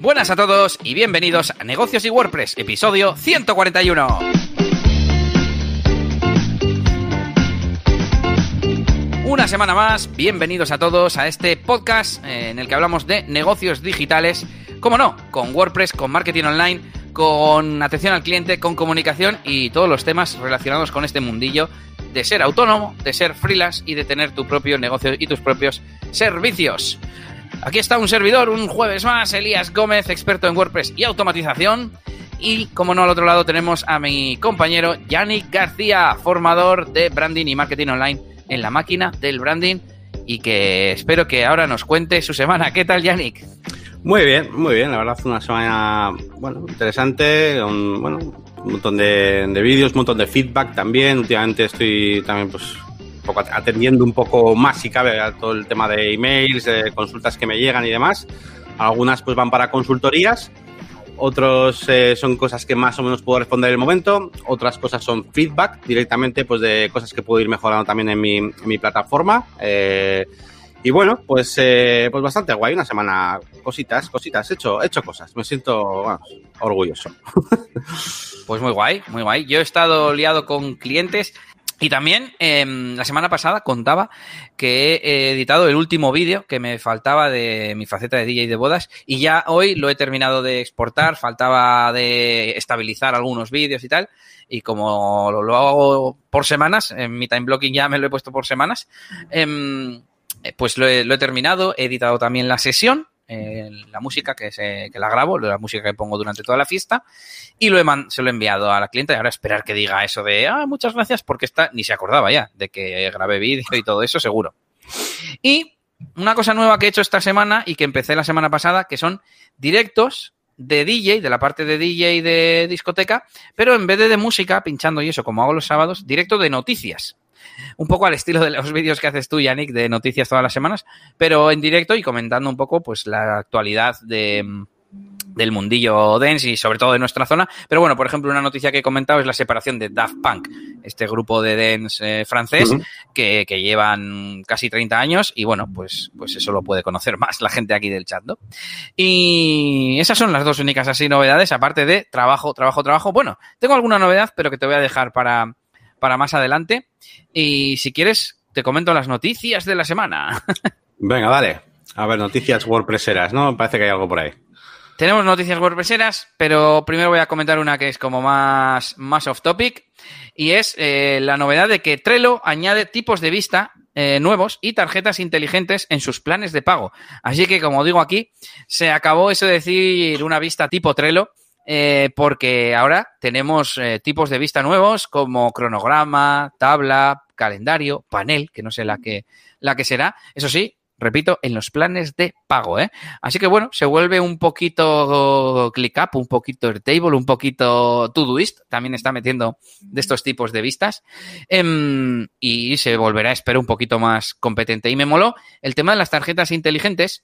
Buenas a todos y bienvenidos a Negocios y WordPress, episodio 141. Una semana más, bienvenidos a todos a este podcast eh, en el que hablamos de negocios digitales, como no, con WordPress, con marketing online, con atención al cliente, con comunicación y todos los temas relacionados con este mundillo de ser autónomo, de ser freelance y de tener tu propio negocio y tus propios servicios. Aquí está un servidor, un jueves más, Elías Gómez, experto en WordPress y automatización. Y como no, al otro lado tenemos a mi compañero Yannick García, formador de branding y marketing online en la máquina del branding. Y que espero que ahora nos cuente su semana. ¿Qué tal, Yannick? Muy bien, muy bien. La verdad, fue una semana bueno, interesante. Un, bueno, un montón de, de vídeos, un montón de feedback también. Últimamente estoy también pues poco atendiendo un poco más, si cabe, a todo el tema de emails, de consultas que me llegan y demás. Algunas pues van para consultorías, otros eh, son cosas que más o menos puedo responder en el momento, otras cosas son feedback directamente pues de cosas que puedo ir mejorando también en mi, en mi plataforma. Eh, y bueno, pues, eh, pues bastante guay, una semana, cositas, cositas, he hecho, he hecho cosas, me siento orgulloso. Pues muy guay, muy guay. Yo he estado liado con clientes y también eh, la semana pasada contaba que he editado el último vídeo que me faltaba de mi faceta de DJ de bodas y ya hoy lo he terminado de exportar, faltaba de estabilizar algunos vídeos y tal. Y como lo, hago por semanas, en mi time blocking ya me lo he puesto por semanas, eh, pues lo he, lo he terminado, he editado también la sesión eh, la música que, se, que la grabo, la música que pongo durante toda la fiesta, y lo he se lo he enviado a la clienta y ahora esperar que diga eso de, ah, muchas gracias, porque está, ni se acordaba ya de que grabé vídeo y todo eso, seguro. Y una cosa nueva que he hecho esta semana y que empecé la semana pasada, que son directos de DJ, de la parte de DJ de discoteca, pero en vez de de música, pinchando y eso, como hago los sábados, directo de noticias un poco al estilo de los vídeos que haces tú, Yannick, de noticias todas las semanas, pero en directo y comentando un poco pues la actualidad de del mundillo dance y sobre todo de nuestra zona. Pero bueno, por ejemplo, una noticia que he comentado es la separación de Daft Punk, este grupo de dance eh, francés uh -huh. que, que, llevan casi 30 años y bueno, pues, pues eso lo puede conocer más la gente aquí del chat, ¿no? Y esas son las dos únicas así novedades, aparte de trabajo, trabajo, trabajo. Bueno, tengo alguna novedad, pero que te voy a dejar para, para más adelante. Y si quieres, te comento las noticias de la semana. Venga, dale. A ver, noticias WordPresseras, ¿no? Parece que hay algo por ahí. Tenemos noticias WordPresseras, pero primero voy a comentar una que es como más, más off topic y es eh, la novedad de que Trello añade tipos de vista eh, nuevos y tarjetas inteligentes en sus planes de pago. Así que, como digo aquí, se acabó eso de decir una vista tipo Trello eh, porque ahora tenemos eh, tipos de vista nuevos como cronograma, tabla, calendario, panel, que no sé la que, la que será. Eso sí, repito, en los planes de pago, ¿eh? Así que bueno, se vuelve un poquito ClickUp, un poquito Airtable, un poquito Todoist, también está metiendo de estos tipos de vistas, eh, y se volverá, espero, un poquito más competente. Y me moló el tema de las tarjetas inteligentes,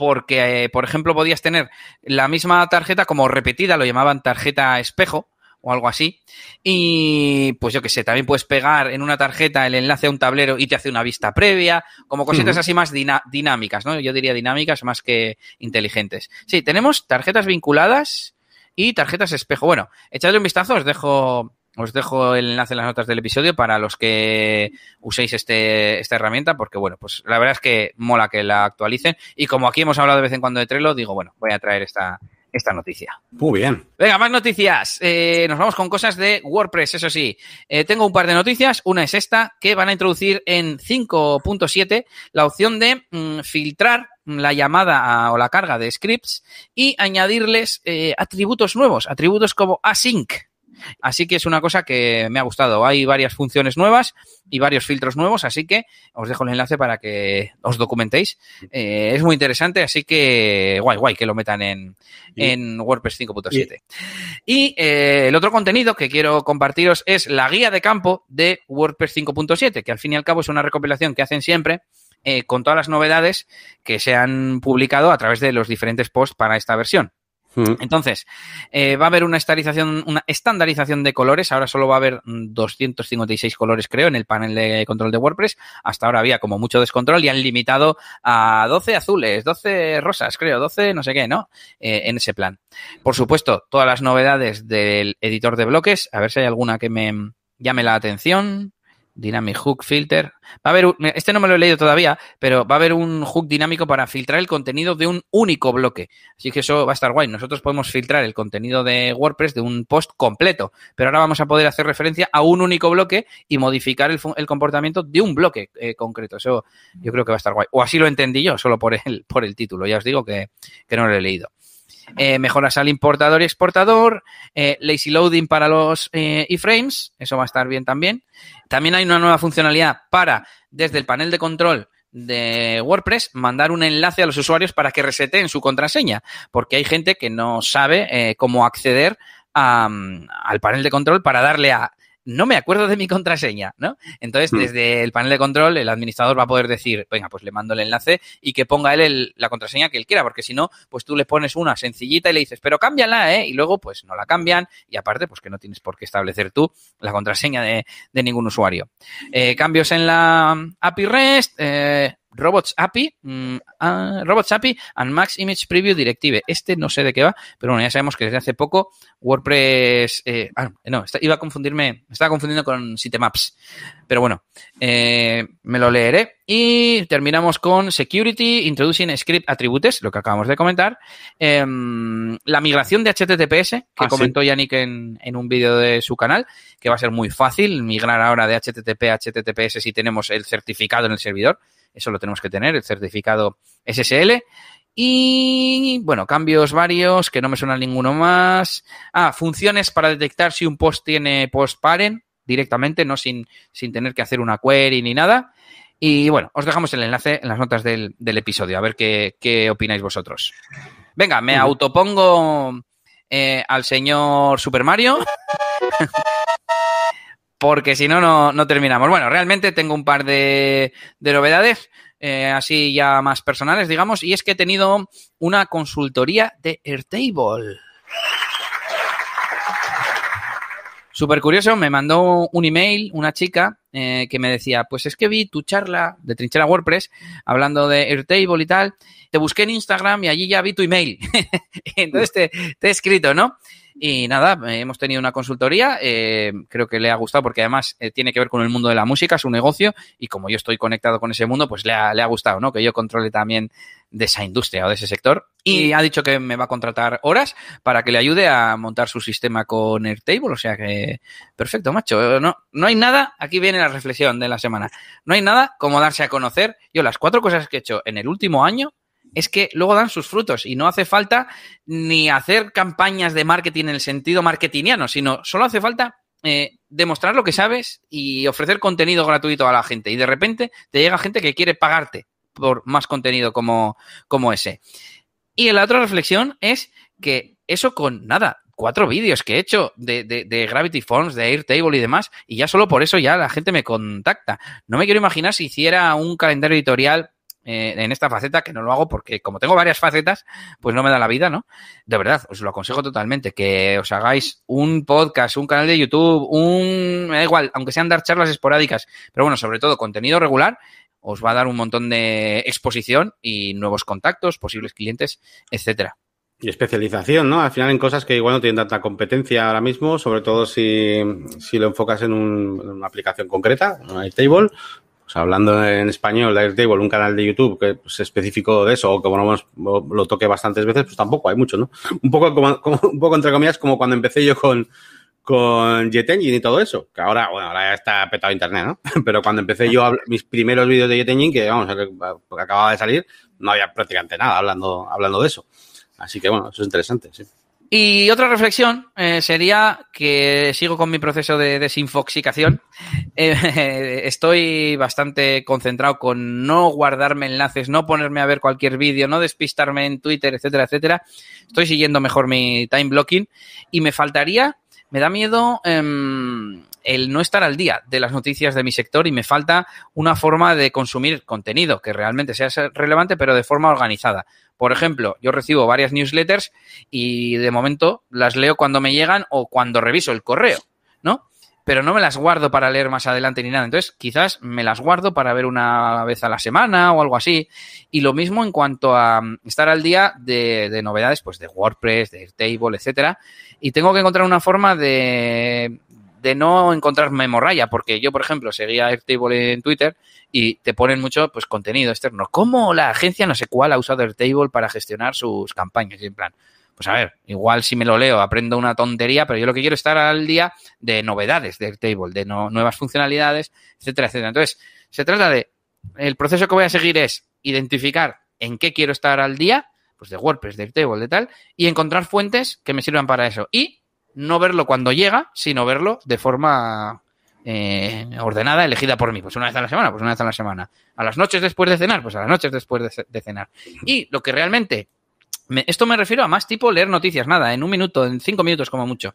porque, eh, por ejemplo, podías tener la misma tarjeta como repetida, lo llamaban tarjeta espejo o algo así. Y pues yo que sé, también puedes pegar en una tarjeta el enlace a un tablero y te hace una vista previa, como cositas uh -huh. así más dinámicas, ¿no? Yo diría dinámicas más que inteligentes. Sí, tenemos tarjetas vinculadas y tarjetas espejo. Bueno, echadle un vistazo, os dejo os dejo el enlace en las notas del episodio para los que uséis este, esta herramienta, porque bueno, pues la verdad es que mola que la actualicen. Y como aquí hemos hablado de vez en cuando de Trello, digo, bueno, voy a traer esta, esta noticia. Muy bien. Venga, más noticias. Eh, nos vamos con cosas de WordPress, eso sí. Eh, tengo un par de noticias. Una es esta, que van a introducir en 5.7 la opción de mm, filtrar la llamada a, o la carga de scripts y añadirles eh, atributos nuevos, atributos como async. Así que es una cosa que me ha gustado. Hay varias funciones nuevas y varios filtros nuevos, así que os dejo el enlace para que os documentéis. Eh, es muy interesante, así que guay, guay que lo metan en, en WordPress 5.7. Y eh, el otro contenido que quiero compartiros es la guía de campo de WordPress 5.7, que al fin y al cabo es una recopilación que hacen siempre eh, con todas las novedades que se han publicado a través de los diferentes posts para esta versión. Entonces, eh, va a haber una estandarización, una estandarización de colores. Ahora solo va a haber 256 colores, creo, en el panel de control de WordPress. Hasta ahora había como mucho descontrol y han limitado a 12 azules, 12 rosas, creo, 12 no sé qué, ¿no? Eh, en ese plan. Por supuesto, todas las novedades del editor de bloques. A ver si hay alguna que me llame la atención. Dynamic Hook Filter. Va a haber, este no me lo he leído todavía, pero va a haber un hook dinámico para filtrar el contenido de un único bloque. Así que eso va a estar guay. Nosotros podemos filtrar el contenido de WordPress de un post completo, pero ahora vamos a poder hacer referencia a un único bloque y modificar el, comportamiento de un bloque eh, concreto. Eso yo creo que va a estar guay. O así lo entendí yo, solo por el, por el título. Ya os digo que, que no lo he leído eh, mejoras al importador y exportador, eh, lazy loading para los eh, iframes, eso va a estar bien también. También hay una nueva funcionalidad para, desde el panel de control de WordPress, mandar un enlace a los usuarios para que reseten su contraseña, porque hay gente que no sabe cómo acceder al panel de control para darle a no me acuerdo de mi contraseña, ¿no? Entonces, hmm. desde el panel de control, el administrador va a poder decir, venga, pues le mando el enlace y que ponga él la contraseña que él quiera, porque si no, pues tú le pones una sencillita y le dices, pero cámbiala, ¿eh? Y luego, pues no la cambian y aparte, pues que no tienes por qué establecer tú la contraseña de, ningún usuario. Eh, cambios en la API REST, eh, Robots API, mm, Robots API and Max Image Preview Directive. Este no sé de qué va, pero bueno, ya sabemos que desde hace poco WordPress, eh, ah, no, iba a confundirme, me estaba confundiendo con Sitemaps, pero bueno, eh, me lo leeré. Y terminamos con Security, Introducing Script Attributes, lo que acabamos de comentar. Em, la migración de HTTPS, que ah, comentó Yannick en, en un vídeo de su canal, que va a ser muy fácil migrar ahora de HTTP a HTTPS si tenemos el certificado en el servidor. Eso lo tenemos que tener, el certificado SSL. Y bueno, cambios varios, que no me suena ninguno más. Ah, funciones para detectar si un post tiene post parent directamente, no sin, sin tener que hacer una query ni nada. Y bueno, os dejamos el enlace en las notas del, episodio, a ver qué, qué, opináis vosotros. Venga, me autopongo eh, al señor Super Mario. porque si no, no terminamos. Bueno, realmente tengo un par de, novedades, eh, así ya más personales, digamos, y es que he tenido una consultoría de Airtable. Súper curioso, me mandó un email una chica eh, que me decía, pues es que vi tu charla de Trinchera WordPress hablando de Airtable y tal, te busqué en Instagram y allí ya vi tu email. Entonces te he escrito, ¿no? Y nada, hemos tenido una consultoría, eh, creo que le ha gustado porque además eh, tiene que ver con el mundo de la música, su negocio, y como yo estoy conectado con ese mundo, pues le ha, le ha gustado, ¿no? Que yo controle también de esa industria o de ese sector. Y ha dicho que me va a contratar horas para que le ayude a montar su sistema con Airtable. O sea que, perfecto, macho. No, no hay nada, aquí viene la reflexión de la semana. No hay nada como darse a conocer. Yo las cuatro cosas que he hecho en el último año es que luego dan sus frutos y no hace falta ni hacer campañas de marketing en el sentido marketingiano, sino solo hace falta eh, demostrar lo que sabes y ofrecer contenido gratuito a la gente. Y de repente te llega gente que quiere pagarte por más contenido como, como ese. Y la otra reflexión es que eso con nada, cuatro vídeos que he hecho de, de, de, Gravity Forms, de Airtable y demás, y ya solo por eso ya la gente me contacta. No me quiero imaginar si hiciera un calendario editorial eh, en esta faceta, que no lo hago porque como tengo varias facetas, pues no me da la vida, ¿no? De verdad, os lo aconsejo totalmente, que os hagáis un podcast, un canal de YouTube, un... da igual, aunque sean dar charlas esporádicas, pero bueno, sobre todo contenido regular, os va a dar un montón de exposición y nuevos contactos, posibles clientes, etcétera. Y especialización, ¿no? Al final en cosas que igual no tienen tanta competencia ahora mismo, sobre todo si, si lo enfocas en, un, en una aplicación concreta, table hablando en español Airtable, un canal de YouTube que es pues, específico de eso, o que bueno, lo toque bastantes veces, pues tampoco hay mucho, ¿no? Un poco como, un poco entre comillas, como cuando empecé yo con, con Jet Engine y todo eso, que ahora, bueno, ahora ya está petado internet, ¿no? Pero cuando empecé yo mis primeros vídeos de Jet Engine, que vamos, que acababa de salir, no había prácticamente nada hablando, hablando de eso. Así que bueno, eso es interesante, sí. Y otra reflexión eh, sería que sigo con mi proceso de desinfoxicación. Eh, estoy bastante concentrado con no guardarme enlaces, no ponerme a ver cualquier vídeo, no despistarme en Twitter, etcétera, etcétera. Estoy siguiendo mejor mi time blocking y me faltaría, me da miedo em, el no estar al día de las noticias de mi sector y me falta una forma de consumir contenido que realmente sea relevante, pero de forma organizada Por ejemplo, yo recibo varias newsletters y de momento las leo cuando me llegan o cuando reviso el correo, ¿no? Pero no me las guardo para leer más adelante ni nada. Entonces, quizás me las guardo para ver una vez a la semana o algo así. Y lo mismo en cuanto a mm, estar al día de, de novedades, pues de WordPress, de Airtable, etcétera. Y tengo que encontrar una forma de, de no encontrarme morralla, porque yo, por ejemplo, seguía Airtable en Twitter y te ponen mucho pues contenido externo. ¿Cómo la agencia no sé cuál ha usado Airtable para gestionar sus campañas? Y en plan, pues a ver, igual si me lo leo aprendo una tontería, pero yo lo que quiero es estar al día de novedades de Airtable, de no, nuevas funcionalidades, etcétera, etcétera. Entonces, se trata de, el proceso que voy a seguir es identificar en qué quiero estar al día, pues de WordPress, de Airtable, de tal, y encontrar fuentes que me sirvan para eso. Y no verlo cuando llega, sino verlo de forma eh, ordenada, elegida por mí. Pues una vez a la semana, pues una vez a la semana. A las noches después de cenar, pues a las noches después de, de cenar. Y lo que realmente esto me refiero a más tipo leer noticias, nada, en un minuto, en cinco minutos como mucho.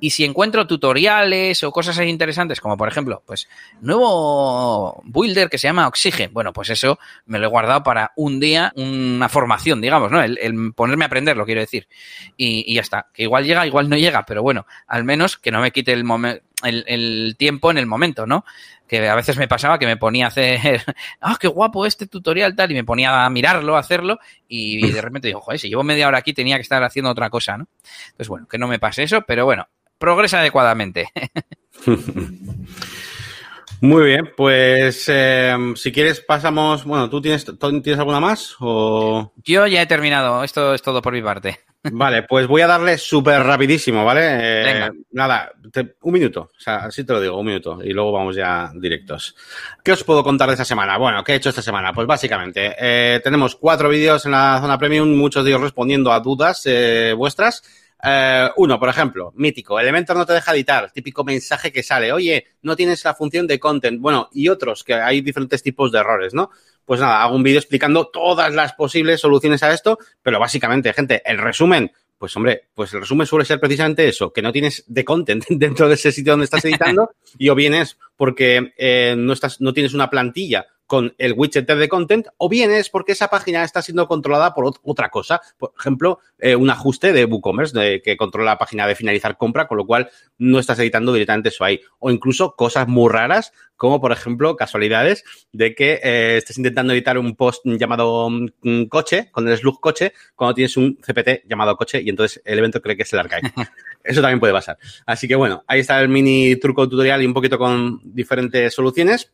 Y si encuentro tutoriales o cosas interesantes, como por ejemplo, pues, nuevo builder que se llama Oxygen, bueno, pues eso me lo he guardado para un día, una formación, digamos, ¿no? El, el ponerme a aprender, lo quiero decir. Y, y, ya está. Que igual llega, igual no llega, pero bueno, al menos que no me quite el momento, el, el tiempo en el momento, ¿no? que a veces me pasaba que me ponía a hacer, ah, qué guapo este tutorial tal, y me ponía a mirarlo, a hacerlo, y de repente digo, joder, si llevo media hora aquí tenía que estar haciendo otra cosa, ¿no? Entonces, bueno, que no me pase eso, pero bueno, progresa adecuadamente. Muy bien, pues eh, si quieres pasamos, bueno, ¿tú tienes, tienes alguna más? O... Yo ya he terminado, esto es todo por mi parte. Vale, pues voy a darle súper rapidísimo, ¿vale? Eh, nada, te, un minuto, o sea, así te lo digo, un minuto, y luego vamos ya directos. ¿Qué os puedo contar de esta semana? Bueno, ¿qué he hecho esta semana? Pues básicamente, eh, tenemos cuatro vídeos en la zona premium, muchos de ellos respondiendo a dudas eh, vuestras. Uh, uno, por ejemplo, mítico, Elementor no te deja editar, típico mensaje que sale, oye, no tienes la función de content, bueno, y otros, que hay diferentes tipos de errores, ¿no? Pues nada, hago un vídeo explicando todas las posibles soluciones a esto, pero básicamente, gente, el resumen, pues hombre, pues el resumen suele ser precisamente eso, que no tienes de content dentro de ese sitio donde estás editando, y o bien es porque eh, no, estás, no tienes una plantilla con el widget de content, o bien es porque esa página está siendo controlada por otra cosa. Por ejemplo, eh, un ajuste de WooCommerce de, que controla la página de finalizar compra, con lo cual no estás editando directamente eso ahí. O incluso cosas muy raras, como por ejemplo casualidades de que eh, estés intentando editar un post llamado um, coche, con el slug coche, cuando tienes un CPT llamado coche y entonces el evento cree que es el archive. Eso también puede pasar. Así que bueno, ahí está el mini truco tutorial y un poquito con diferentes soluciones.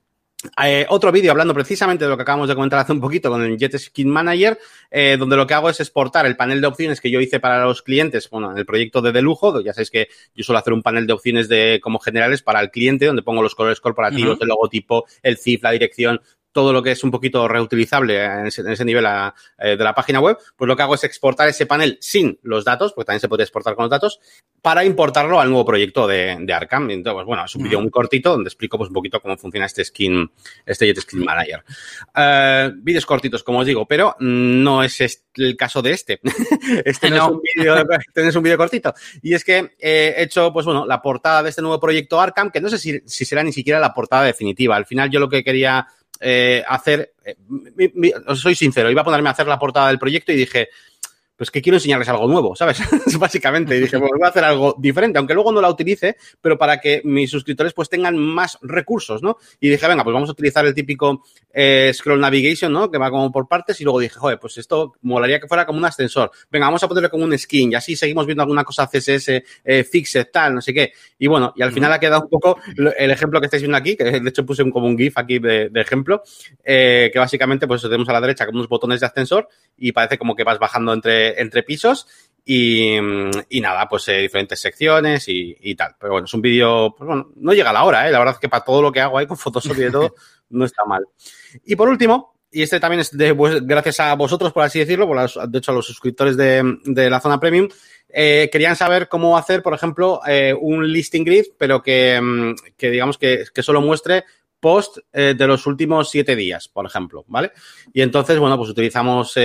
Eh, otro vídeo hablando precisamente de lo que acabamos de comentar hace un poquito con el Jet Skin Manager, eh, donde lo que hago es exportar el panel de opciones que yo hice para los clientes, bueno, en el proyecto de De Lujo, ya sabéis que yo suelo hacer un panel de opciones de como generales para el cliente, donde pongo los colores corporativos, uh -huh. el logotipo, el CIF, la dirección, todo lo que es un poquito reutilizable en ese, en ese nivel a, eh, de la página web, pues lo que hago es exportar ese panel sin los datos, porque también se puede exportar con los datos, para importarlo al nuevo proyecto de, de Arkham. Entonces, pues, bueno, es un vídeo muy cortito donde explico pues, un poquito cómo funciona este skin, este Jet Skin Manager. Uh, vídeos cortitos, como os digo, pero no es este el caso de este. este no, no, es un vídeo, este no es un vídeo cortito. Y es que he hecho, pues bueno, la portada de este nuevo proyecto Arkham, que no sé si, si será ni siquiera la portada definitiva. Al final yo lo que quería eh, hacer, eh, soy sincero, iba a ponerme a hacer la portada del proyecto y dije, pues que quiero enseñarles algo nuevo, ¿sabes? Básicamente. Y dije, pues voy a hacer algo diferente, aunque luego no la utilice, pero para que mis suscriptores pues tengan más recursos, ¿no? Y dije, venga, pues vamos a utilizar el típico eh, scroll navigation, ¿no? Que va como por partes y luego dije, joder, pues esto molaría que fuera como un ascensor. Venga, vamos a ponerle como un skin y así seguimos viendo alguna cosa CSS, eh, fixed, tal, no sé qué. Y bueno, y al final ha quedado un poco el ejemplo que estáis viendo aquí, que de hecho puse un, como un GIF aquí de, de ejemplo, eh, que básicamente pues tenemos a la derecha como unos botones de ascensor y parece como que vas bajando entre, entre pisos y, y, nada, pues eh, diferentes secciones y, y, tal. Pero bueno, es un vídeo, pues bueno, no llega a la hora, ¿eh? La verdad es que para todo lo que hago ahí con Photoshop y de todo, no está mal. Y por último, y este también es de, pues, gracias a vosotros, por así decirlo, por las, de hecho a los suscriptores de, de la zona premium, eh, querían saber cómo hacer, por ejemplo, eh, un listing grid, pero que, mm, que digamos que, que solo muestre post de los últimos siete días, por ejemplo, ¿vale? Y entonces, bueno, pues utilizamos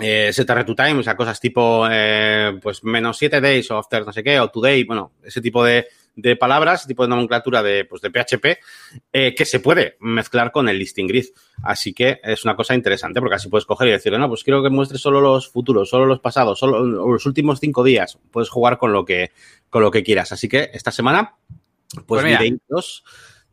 eh, set to time, o sea, cosas tipo, eh, pues, menos 7 days o after no sé qué, o today, bueno, ese tipo de, de palabras, ese tipo de nomenclatura de, pues, de PHP, eh, que se puede mezclar con el listing grid. Así que es una cosa interesante, porque así puedes coger y decirle, no, pues quiero que muestre solo los futuros, solo los pasados, solo los últimos cinco días. Puedes jugar con lo que, con lo que quieras. Así que esta semana, pues, Pues mira. videitos.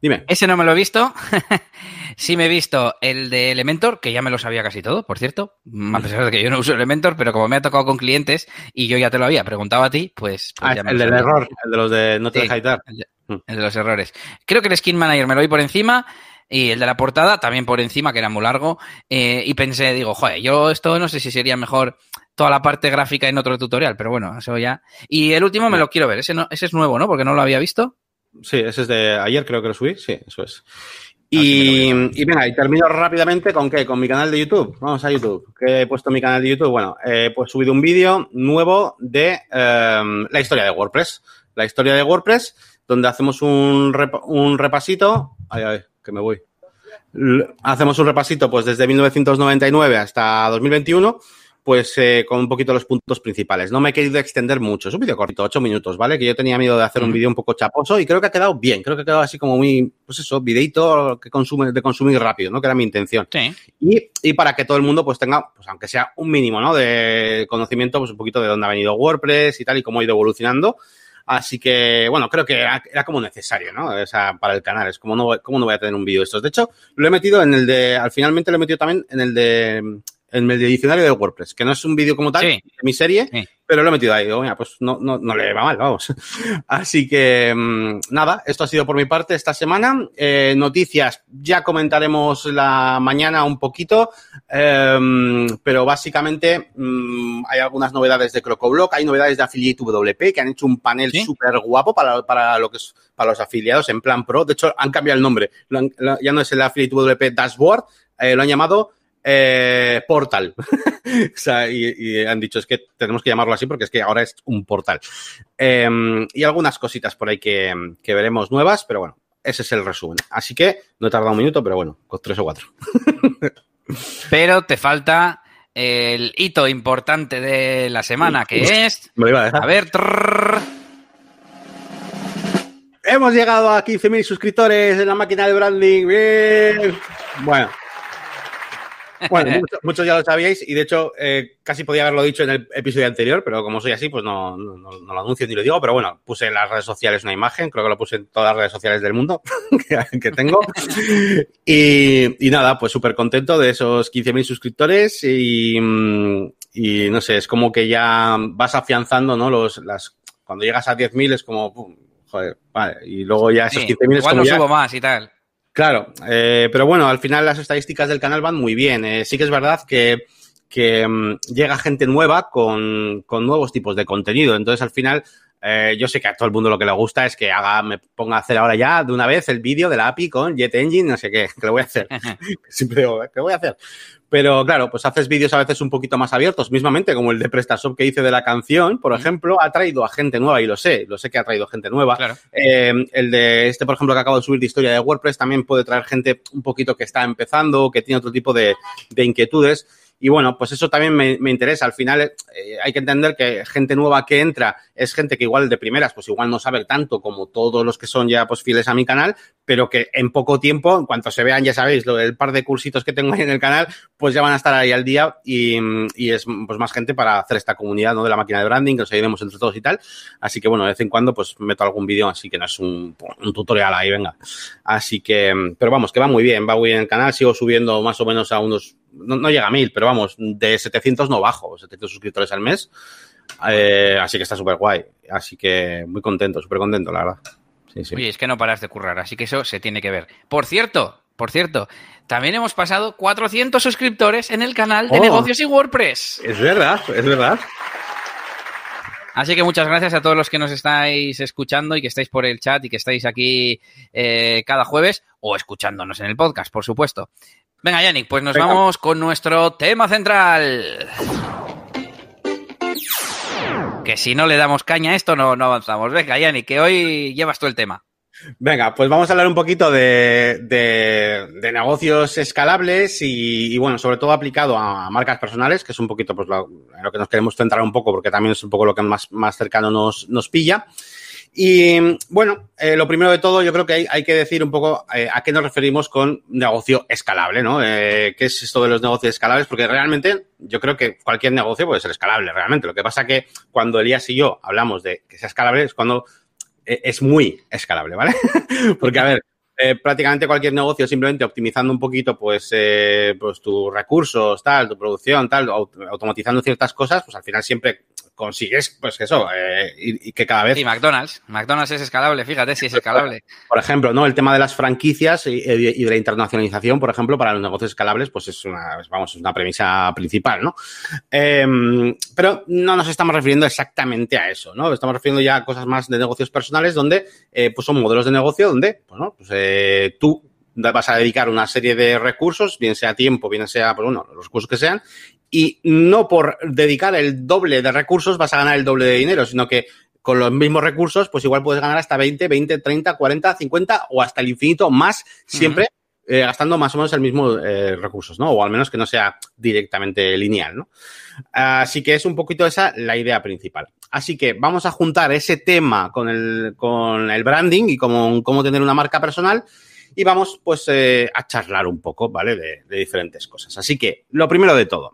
Dime. Ese no me lo he visto. sí me he visto el de Elementor, que ya me lo sabía casi todo, por cierto. A pesar de que yo no uso Elementor, pero como me ha tocado con clientes y yo ya te lo había preguntado a ti, pues, pues Ah, ya me el del sabía. error, el de los de no te Sí, deja editar. el de- Mm. el de los errores. Creo que el Skin Manager me lo vi por encima y el de la portada también por encima, que era muy largo. eh, y pensé, digo, joder, yo esto no sé si sería mejor toda la parte gráfica en otro tutorial, pero bueno, eso ya. Y el último me lo quiero ver, ese, no, ese es nuevo, ¿no? Porque no lo había visto. Sí, ese es de ayer, creo que lo subí. Sí, eso es. Ah, Y, y venga, y termino rápidamente con qué? Con mi canal de YouTube. Vamos a YouTube. ¿Qué he puesto en mi canal de YouTube? Bueno, eh, pues he subido un vídeo nuevo de eh, la historia de WordPress. La historia de WordPress, donde hacemos un, rep- un repasito. Ay, ay, que me voy. Hacemos un repasito, pues desde 1999 hasta 2021, pues eh, con un poquito los puntos principales. No me he querido extender mucho. Es un vídeo cortito, 8 minutos, ¿vale? Que yo tenía miedo de hacer un vídeo un poco chaposo y creo que ha quedado bien. Creo que ha quedado así como muy, pues eso, videito que consume, de consumir rápido, ¿no? Que era mi intención. Sí. Y, y para que todo el mundo pues tenga, pues aunque sea un mínimo, ¿no? De conocimiento, pues un poquito de dónde ha venido WordPress y tal y cómo ha ido evolucionando. Así que, bueno, creo que era, era como necesario, ¿no? O sea, para el canal. Es como no, cómo no voy a tener un vídeo de estos. De hecho, lo he metido en el de, al finalmente lo he metido también en el de, en el diccionario de WordPress, que no es un vídeo como tal, Sí. de mi serie, Sí. pero lo he metido ahí. Digo, mira, pues no, no, no le va mal, vamos. Así que, mm, nada, esto ha sido por mi parte esta semana. Eh, noticias, ya comentaremos la mañana un poquito, eh, pero básicamente mm, hay algunas novedades de CrocoBlock, hay novedades de Affiliate WP que han hecho un panel ¿Sí? súper guapo para, para lo que es para los afiliados en plan pro. De hecho, han cambiado el nombre. Ya no es el Affiliate WP Dashboard, eh, lo han llamado eh, Portal. o sea, y, y han dicho es que tenemos que llamarlo así porque es que ahora es un portal. Eh, y algunas cositas por ahí que, que veremos nuevas, pero bueno, ese es el resumen. Así que no he tardado un minuto, pero bueno, con tres o cuatro. Pero te falta el hito importante de la semana, que es. Me lo iba a dejar. A ver. trrr. Hemos llegado a 15.000 suscriptores en la máquina de branding. Bien. Bueno. Bueno, muchos, muchos ya lo sabíais y de hecho eh, casi podía haberlo dicho en el episodio anterior, pero como soy así, pues no, no, no- lo anuncio ni lo digo. Pero bueno, puse en las redes sociales una imagen, creo que lo puse en todas las redes sociales del mundo que, que tengo. Y, y nada, pues súper contento de esos 15.000 suscriptores y, mm, y no sé, es como que ya vas afianzando, ¿no? Los, las, cuando llegas a 10.000 es como, pum, joder, vale, y luego ya esos Sí, 15.000 es igual como no ya, subo más y tal. Claro, eh, pero bueno, al final las estadísticas del canal van muy bien. Eh, sí que es verdad que, que mm, llega gente nueva con, con nuevos tipos de contenido. Entonces, al final, eh, yo sé que a todo el mundo lo que le gusta es que haga, me ponga a hacer ahora ya de una vez el vídeo de la API con Jet Engine, no sé qué, que lo voy a hacer. Siempre digo, ¿qué voy a hacer? Pero claro, pues haces vídeos a veces un poquito más abiertos, mismamente como el de PrestaShop que hice de la canción, por ejemplo, ha traído a gente nueva y lo sé, lo sé que ha traído gente nueva. Claro. Eh, el de este, por ejemplo, que acabo de subir de historia de WordPress, también puede traer gente un poquito que está empezando, que tiene otro tipo de, de inquietudes. Y bueno, pues eso también me, me interesa. Al final eh, hay que entender que gente nueva que entra es gente que igual de primeras, pues igual no sabe tanto como todos los que son ya pues fieles a mi canal, pero que en poco tiempo, en cuanto se vean, ya sabéis, lo del par de cursitos que tengo ahí en el canal, pues ya van a estar ahí al día y, y es pues más gente para hacer esta comunidad, ¿no? De la máquina de branding, que nos ayudemos entre todos y tal. Así que bueno, de vez en cuando pues meto algún vídeo, así que no es un, un tutorial ahí, venga. Así que, pero vamos, que va muy bien, va muy bien el canal, sigo subiendo más o menos a unos, no, no llega a mil, pero vamos, de 700 no bajo, 700 suscriptores al mes. Eh, así que está súper guay. Así que muy contento, súper contento, la verdad. Sí, sí. Oye, es que no paras de currar, así que eso se tiene que ver. Por cierto, por cierto, también hemos pasado 400 suscriptores en el canal de Oh. negocios y WordPress. Es verdad, es verdad. Así que muchas gracias a todos los que nos estáis escuchando y que estáis por el chat y que estáis aquí eh, cada jueves o escuchándonos en el podcast, por supuesto. Venga, Yannick, pues nos Venga. vamos con nuestro tema central. Que si no le damos caña a esto, no, no avanzamos. Venga, Yannick, que hoy llevas tú el tema. Venga, pues vamos a hablar un poquito de, de, negocios escalables y, y, bueno, sobre todo aplicado a marcas personales, que es un poquito pues lo, lo, que nos queremos centrar un poco, porque también es un poco lo que más, más cercano nos, nos pilla. Y bueno, eh, lo primero de todo, yo creo que hay, que decir un poco eh, a qué nos referimos con negocio escalable, ¿no? Eh, ¿Qué es esto de los negocios escalables? Porque realmente yo creo que cualquier negocio puede ser escalable, realmente. Lo que pasa que cuando Elías y yo hablamos de que sea escalable es cuando eh, es muy escalable, ¿vale? Porque, a ver, eh, prácticamente cualquier negocio simplemente optimizando un poquito pues, eh, pues tus recursos, tal, tu producción, tal, automatizando ciertas cosas, pues al final siempre consigues, pues eso, eh, y, y, que cada vez... Y McDonald's. McDonald's es escalable, fíjate si es escalable. Por ejemplo, ¿no? El tema de las franquicias y, y, de la internacionalización, por ejemplo, para los negocios escalables, pues es una, vamos, es una premisa principal, ¿no? Eh, pero no nos estamos refiriendo exactamente a eso, ¿no? Estamos refiriendo ya a cosas más de negocios personales donde, eh, pues son modelos de negocio donde, bueno, pues eh, tú vas a dedicar una serie de recursos, bien sea tiempo, bien sea, pues bueno, los recursos que sean, y no por dedicar el doble de recursos vas a ganar el doble de dinero, sino que con los mismos recursos, pues igual puedes ganar hasta 20, 20, 30, 40, 50 o hasta el infinito más, siempre uh -huh. eh, gastando más o menos el mismo eh, recursos, ¿no? O al menos que no sea directamente lineal, ¿no? Así que es un poquito esa la idea principal. Así que vamos a juntar ese tema con el, con el branding y cómo, cómo tener una marca personal y vamos pues eh, a charlar un poco, ¿vale? De, de diferentes cosas. Así que lo primero de todo,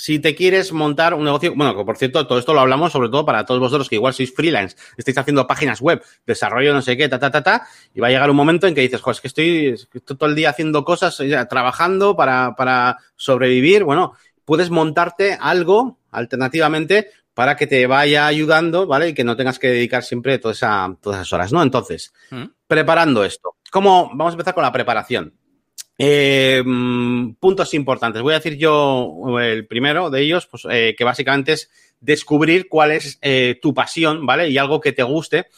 si te quieres montar un negocio, bueno, que por cierto, todo esto lo hablamos sobre todo para todos vosotros que igual sois freelance, estáis haciendo páginas web, desarrollo no sé qué, ta, ta, ta, ta, y va a llegar un momento en que dices, joder, es que estoy, todo el día haciendo cosas, ya, trabajando para, para sobrevivir. Bueno, puedes montarte algo alternativamente para que te vaya ayudando, ¿vale? Y que no tengas que dedicar siempre toda esa, todas esas horas, ¿no? Entonces, ¿Mm? preparando esto. ¿Cómo? Vamos a empezar con la preparación. Eh, puntos importantes. Voy a decir yo el primero de ellos, pues eh, que básicamente es descubrir cuál es eh, tu pasión, ¿vale? Y algo que te guste.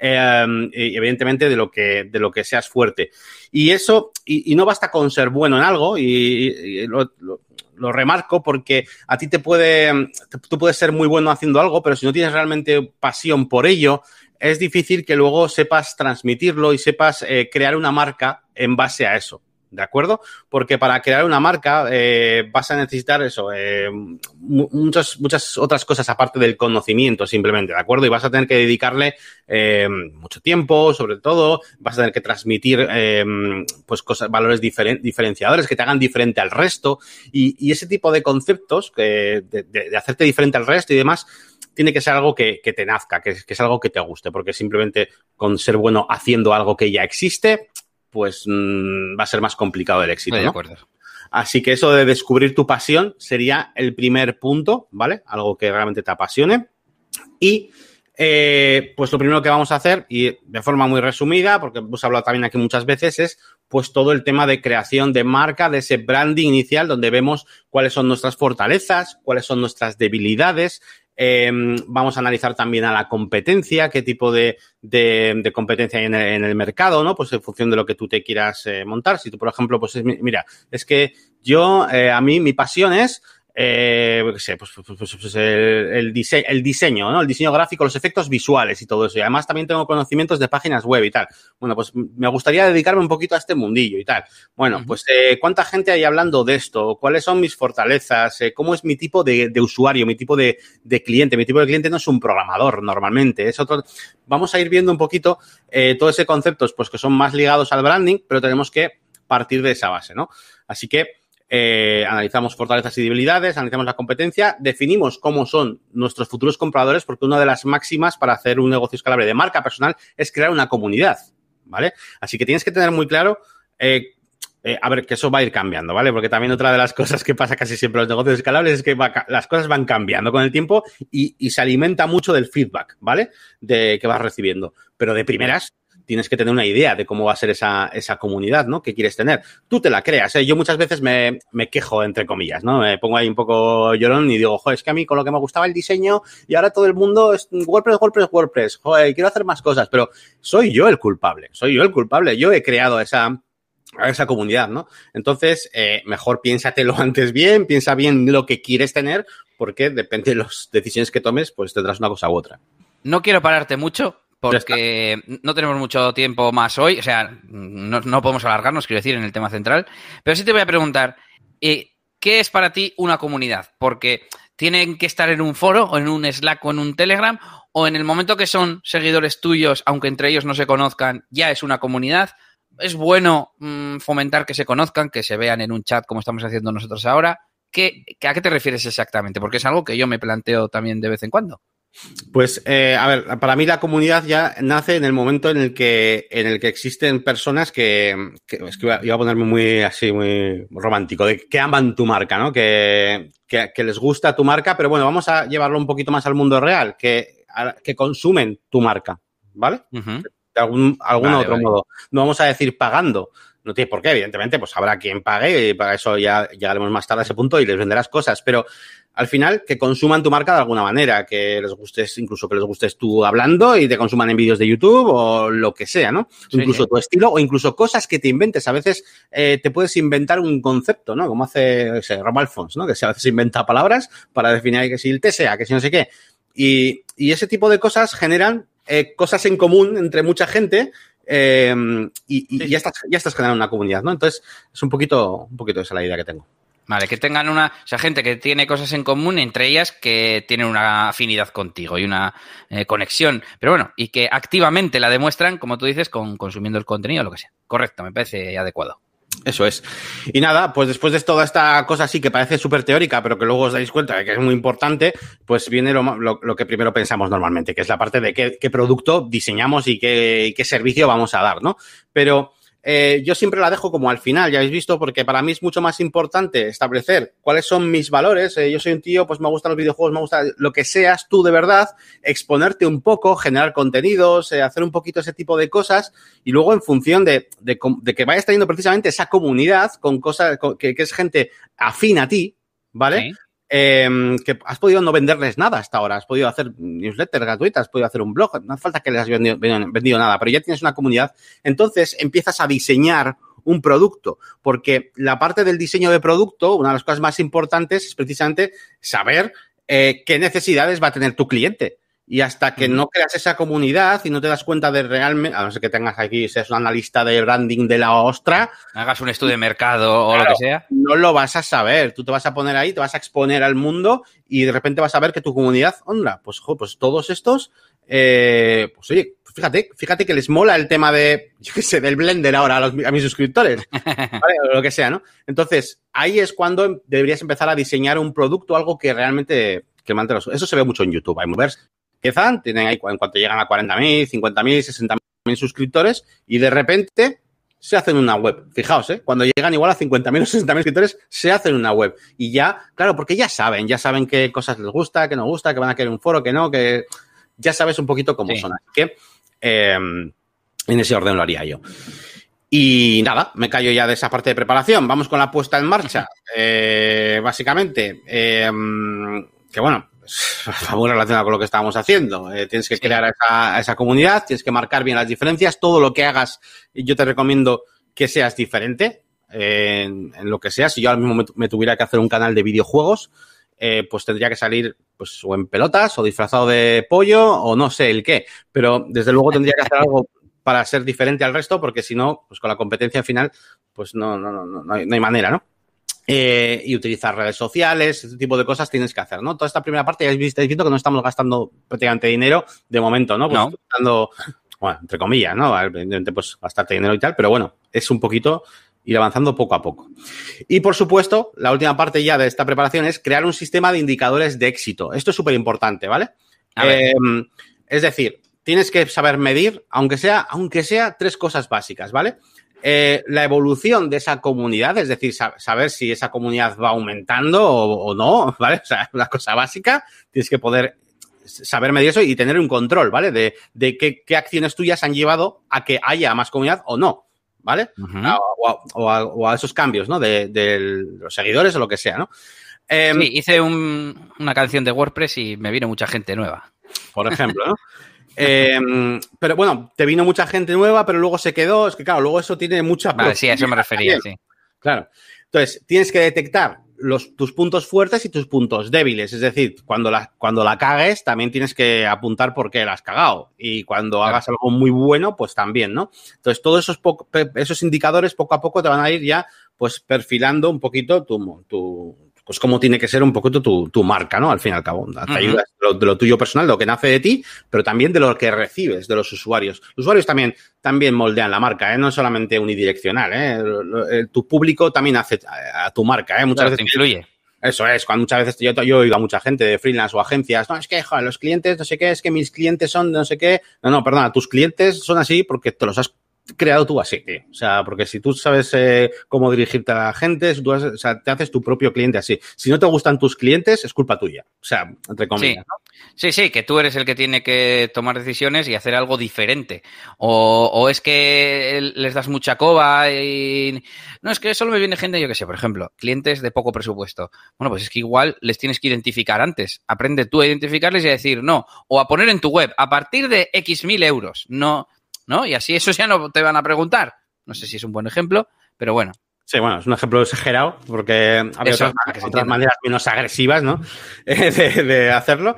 Eh, y evidentemente de lo que de lo que seas fuerte y eso y, no basta con ser bueno en algo y, lo, lo, lo, remarco porque a ti te puede tú puedes ser muy bueno haciendo algo pero si no tienes realmente pasión por ello es difícil que luego sepas transmitirlo y sepas eh, crear una marca en base a eso ¿de acuerdo? Porque para crear una marca eh, vas a necesitar eso, eh, muchas, muchas otras cosas aparte del conocimiento simplemente, ¿de acuerdo? Y vas a tener que dedicarle eh, mucho tiempo, sobre todo, vas a tener que transmitir pues cosas, valores diferen, diferenciadores que te hagan diferente al resto y, ese tipo de conceptos que, de, hacerte diferente al resto y demás tiene que ser algo que, te nazca, que es algo que te guste, porque simplemente con ser bueno haciendo algo que ya existe, pues mmm, va a ser más complicado el éxito. de ¿no? acuerdo. Así que eso de descubrir tu pasión sería el primer punto, ¿vale? Algo que realmente te apasione. Y eh, pues lo primero que vamos a hacer, y de forma muy resumida, porque hemos hablado también aquí muchas veces, es pues todo el tema de creación de marca, de ese branding inicial, donde vemos cuáles son nuestras fortalezas, cuáles son nuestras debilidades, eh, vamos a analizar también a la competencia, qué tipo de, de, de competencia hay en el, en el, mercado, ¿no? Pues en función de lo que tú te quieras eh, montar. Si tú, por ejemplo, pues es, mira, es que yo, eh, a mí, mi pasión es eh, qué sé, pues, pues, pues, pues el, el, dise el, diseño, ¿no? El diseño gráfico, los efectos visuales y todo eso. Y además también tengo conocimientos de páginas web y tal. Bueno, pues me gustaría dedicarme un poquito a este mundillo y tal. Bueno, uh -huh. pues eh, ¿cuánta gente hay hablando de esto? ¿Cuáles son mis fortalezas? Eh, ¿Cómo es mi tipo de, de usuario, mi tipo de, de, cliente? Mi tipo de cliente no es un programador normalmente, es otro... Vamos a ir viendo un poquito eh, todos esos conceptos pues que son más ligados al branding, pero tenemos que partir de esa base, ¿no? Así que eh, analizamos fortalezas y debilidades, analizamos la competencia, definimos cómo son nuestros futuros compradores, porque una de las máximas para hacer un negocio escalable de marca personal es crear una comunidad, ¿vale? Así que tienes que tener muy claro, eh, eh, a ver, que eso va a ir cambiando, ¿vale? Porque también otra de las cosas que pasa casi siempre en los negocios escalables es que las cosas van cambiando con el tiempo y, y se alimenta mucho del feedback, ¿vale? De que vas recibiendo. Pero de primeras, tienes que tener una idea de cómo va a ser esa, esa comunidad, ¿no? Que quieres tener. Tú te la creas, ¿eh? Yo muchas veces me, me quejo, entre comillas, ¿no? Me pongo ahí un poco llorón y digo, joder, es que a mí con lo que me gustaba el diseño y ahora todo el mundo es WordPress, WordPress, WordPress. Joder, quiero hacer más cosas, pero soy yo el culpable, soy yo el culpable. Yo he creado esa, esa comunidad, ¿no? Entonces, eh, mejor piénsatelo antes bien, piensa bien lo que quieres tener, porque depende de las decisiones que tomes, pues tendrás una cosa u otra. No quiero pararte mucho, porque no tenemos mucho tiempo más hoy, o sea, no, no, podemos alargarnos, quiero decir, en el tema central, pero sí te voy a preguntar, eh, ¿qué es para ti una comunidad? Porque tienen que estar en un foro o en un Slack o en un Telegram, o en el momento que son seguidores tuyos, aunque entre ellos no se conozcan, ya es una comunidad. Es bueno mmm, fomentar que se conozcan, que se vean en un chat como estamos haciendo nosotros ahora. ¿Qué, ¿A qué te refieres exactamente? Porque es algo que yo me planteo también de vez en cuando. Pues, eh, a ver, para mí la comunidad ya nace en el momento en el que, en el que existen personas que, que es que iba a ponerme muy así, muy romántico, de que aman tu marca, ¿no? Que, que, que les gusta tu marca, pero bueno, vamos a llevarlo un poquito más al mundo real, que, que consumen tu marca, ¿vale? Uh -huh. De algún, algún vale, otro vale. modo. No vamos a decir pagando, no tiene por qué, evidentemente, pues habrá quien pague y para eso ya llegaremos más tarde a ese punto y les venderás cosas, pero al final que consuman tu marca de alguna manera, que les gustes, incluso que les gustes tú hablando y te consuman en vídeos de YouTube o lo que sea, ¿no? Sí, incluso sí. tu estilo o incluso cosas que te inventes. A veces eh, te puedes inventar un concepto, ¿no? Como hace ese Rob Alfons, ¿no? Que a veces inventa palabras para definir que si el TSA, que si no sé qué. Y, y ese tipo de cosas generan eh, cosas en común entre mucha gente eh, y, y sí. ya, estás, ya estás generando una comunidad, ¿no? Entonces, es un poquito, un poquito esa la idea que tengo. Vale, que tengan una, o sea, gente que tiene cosas en común, entre ellas que tienen una afinidad contigo y una eh, conexión, pero bueno, y que activamente la demuestran, como tú dices, con consumiendo el contenido o lo que sea. Correcto, me parece adecuado. Eso es. Y nada, pues después de toda esta cosa así que parece súper teórica, pero que luego os dais cuenta de que es muy importante, pues viene lo, que primero pensamos normalmente, que es la parte de qué, qué producto diseñamos y qué, qué, servicio vamos a dar, ¿no? Pero eh, yo siempre la dejo como al final, ya habéis visto, porque para mí es mucho más importante establecer cuáles son mis valores. Eh, yo soy un tío, pues me gustan los videojuegos, me gusta lo que seas tú de verdad, exponerte un poco, generar contenidos, eh, hacer un poquito ese tipo de cosas y luego en función de, de, que vayas teniendo precisamente esa comunidad con cosas que, que, es gente afín a ti, ¿vale? Eh, que has podido no venderles nada hasta ahora, has podido hacer newsletters gratuitas, has podido hacer un blog, no hace falta que les vendido, vendido nada, pero ya tienes una comunidad, entonces empiezas a diseñar un producto, porque la parte del diseño de producto, una de las cosas más importantes es precisamente saber eh, qué necesidades va a tener tu cliente. Y hasta que no creas esa comunidad y no te das cuenta de realmente, a no ser que tengas aquí, seas un analista de branding de la ostra. Hagas un estudio de mercado o lo que sea. No lo vas a saber. Tú te vas a poner ahí, te vas a exponer al mundo y de repente vas a ver que tu comunidad, onda, pues, jo, pues todos estos, eh, pues oye, fíjate, fíjate que les mola el tema de, yo qué sé, del Blender ahora a, los, a mis suscriptores, ¿vale? o lo que sea, ¿no? Entonces, ahí es cuando deberías empezar a diseñar un producto, algo que realmente que mantenga. Eso se ve mucho en YouTube. Hay movers empiezan, tienen ahí, en cuanto llegan a 40.000, 50.000, 60.000 suscriptores y de repente se hacen una web. Fijaos, ¿eh? cuando llegan igual a 50.000 o 60.000 suscriptores, se hacen una web. Y ya, claro, porque ya saben, ya saben qué cosas les gusta, qué no gusta, que van a querer un foro, que no, que ya sabes un poquito cómo sí. son. Así que eh, en ese orden lo haría yo. Y nada, me callo ya de esa parte de preparación. Vamos con la puesta en marcha. Eh, básicamente, eh, que bueno, muy relacionado con lo que estábamos haciendo. Eh, tienes que crear esa, esa, comunidad, tienes que marcar bien las diferencias. Todo lo que hagas, yo te recomiendo que seas diferente eh, en, en, lo que sea. Si yo ahora mismo me, me, tuviera que hacer un canal de videojuegos, eh, pues tendría que salir pues o en pelotas o disfrazado de pollo o no sé el qué. Pero desde luego tendría que hacer algo para ser diferente al resto, porque si no, pues con la competencia final, pues no, no, no, no, hay, no hay manera, ¿no? Eh, y utilizar redes sociales, ese tipo de cosas tienes que hacer, ¿no? Toda esta primera parte ya estáis diciendo que no estamos gastando prácticamente dinero de momento, ¿no? Pues no. Gastando, bueno, entre comillas, ¿no? Evidentemente, pues gastarte dinero y tal, pero bueno, es un poquito ir avanzando poco a poco. Y por supuesto, la última parte ya de esta preparación es crear un sistema de indicadores de éxito. Esto es súper importante, ¿vale? Eh, es decir, tienes que saber medir, aunque sea, aunque sea tres cosas básicas, ¿vale? Eh, la evolución de esa comunidad, es decir, sab saber si esa comunidad va aumentando o, o, no, ¿vale? O sea, una cosa básica, tienes que poder saber medir eso y tener un control, ¿vale? De, de qué, qué, acciones tuyas han llevado a que haya más comunidad o no, ¿vale? Uh -huh. o, a, o, a, o, a, esos cambios, ¿no? De, de, los seguidores o lo que sea, ¿no? Eh, sí, hice un, una canción de WordPress y me vino mucha gente nueva. Por ejemplo, ¿no? Eh, pero bueno, te vino mucha gente nueva, pero luego se quedó. Es que claro, luego eso tiene mucha. Vale, sí, a eso me refería, sí. Claro. Entonces, tienes que detectar los, tus puntos fuertes y tus puntos débiles. Es decir, cuando la, cuando la cagues, también tienes que apuntar por qué la has cagado. Y cuando hagas algo muy bueno, pues también, ¿no? Entonces, todos esos, esos indicadores poco a poco te van a ir ya, pues, perfilando un poquito tu, tu, pues cómo tiene que ser un poquito tu, tu marca, ¿no? Al fin y al cabo. Te ayudas de lo, tuyo personal, de lo que nace de ti, pero también de lo que recibes de los usuarios. Los usuarios también, también moldean la marca, ¿eh? No es solamente unidireccional, ¿eh? Tu público también hace a, tu marca, ¿eh? Muchas veces. Te influye. Eso es, cuando muchas veces yo, yo oigo a mucha gente de freelance o agencias, no, es que, joder, los clientes, no sé qué, es que mis clientes son no sé qué. No, no, perdona, tus clientes son así porque te los has creado tú así, tío. O sea, porque si tú sabes eh, cómo dirigirte a la gente, tú o sea, te haces tu propio cliente así. Si no te gustan tus clientes, es culpa tuya. O sea, entre comillas. Sí. sí, que tú eres el que tiene que tomar decisiones y hacer algo diferente. O, o, es que les das mucha coba y... No, es que solo me viene gente, yo qué sé, por ejemplo, clientes de poco presupuesto. Bueno, pues es que igual les tienes que identificar antes. Aprende tú a identificarles y a decir no. O a poner en tu web, a partir de X mil euros. No, ¿no? Y así eso ya no te van a preguntar. No sé si es un buen ejemplo, pero bueno. Sí, bueno, es un ejemplo exagerado porque hay otras, maneras menos agresivas, ¿no? de, hacerlo.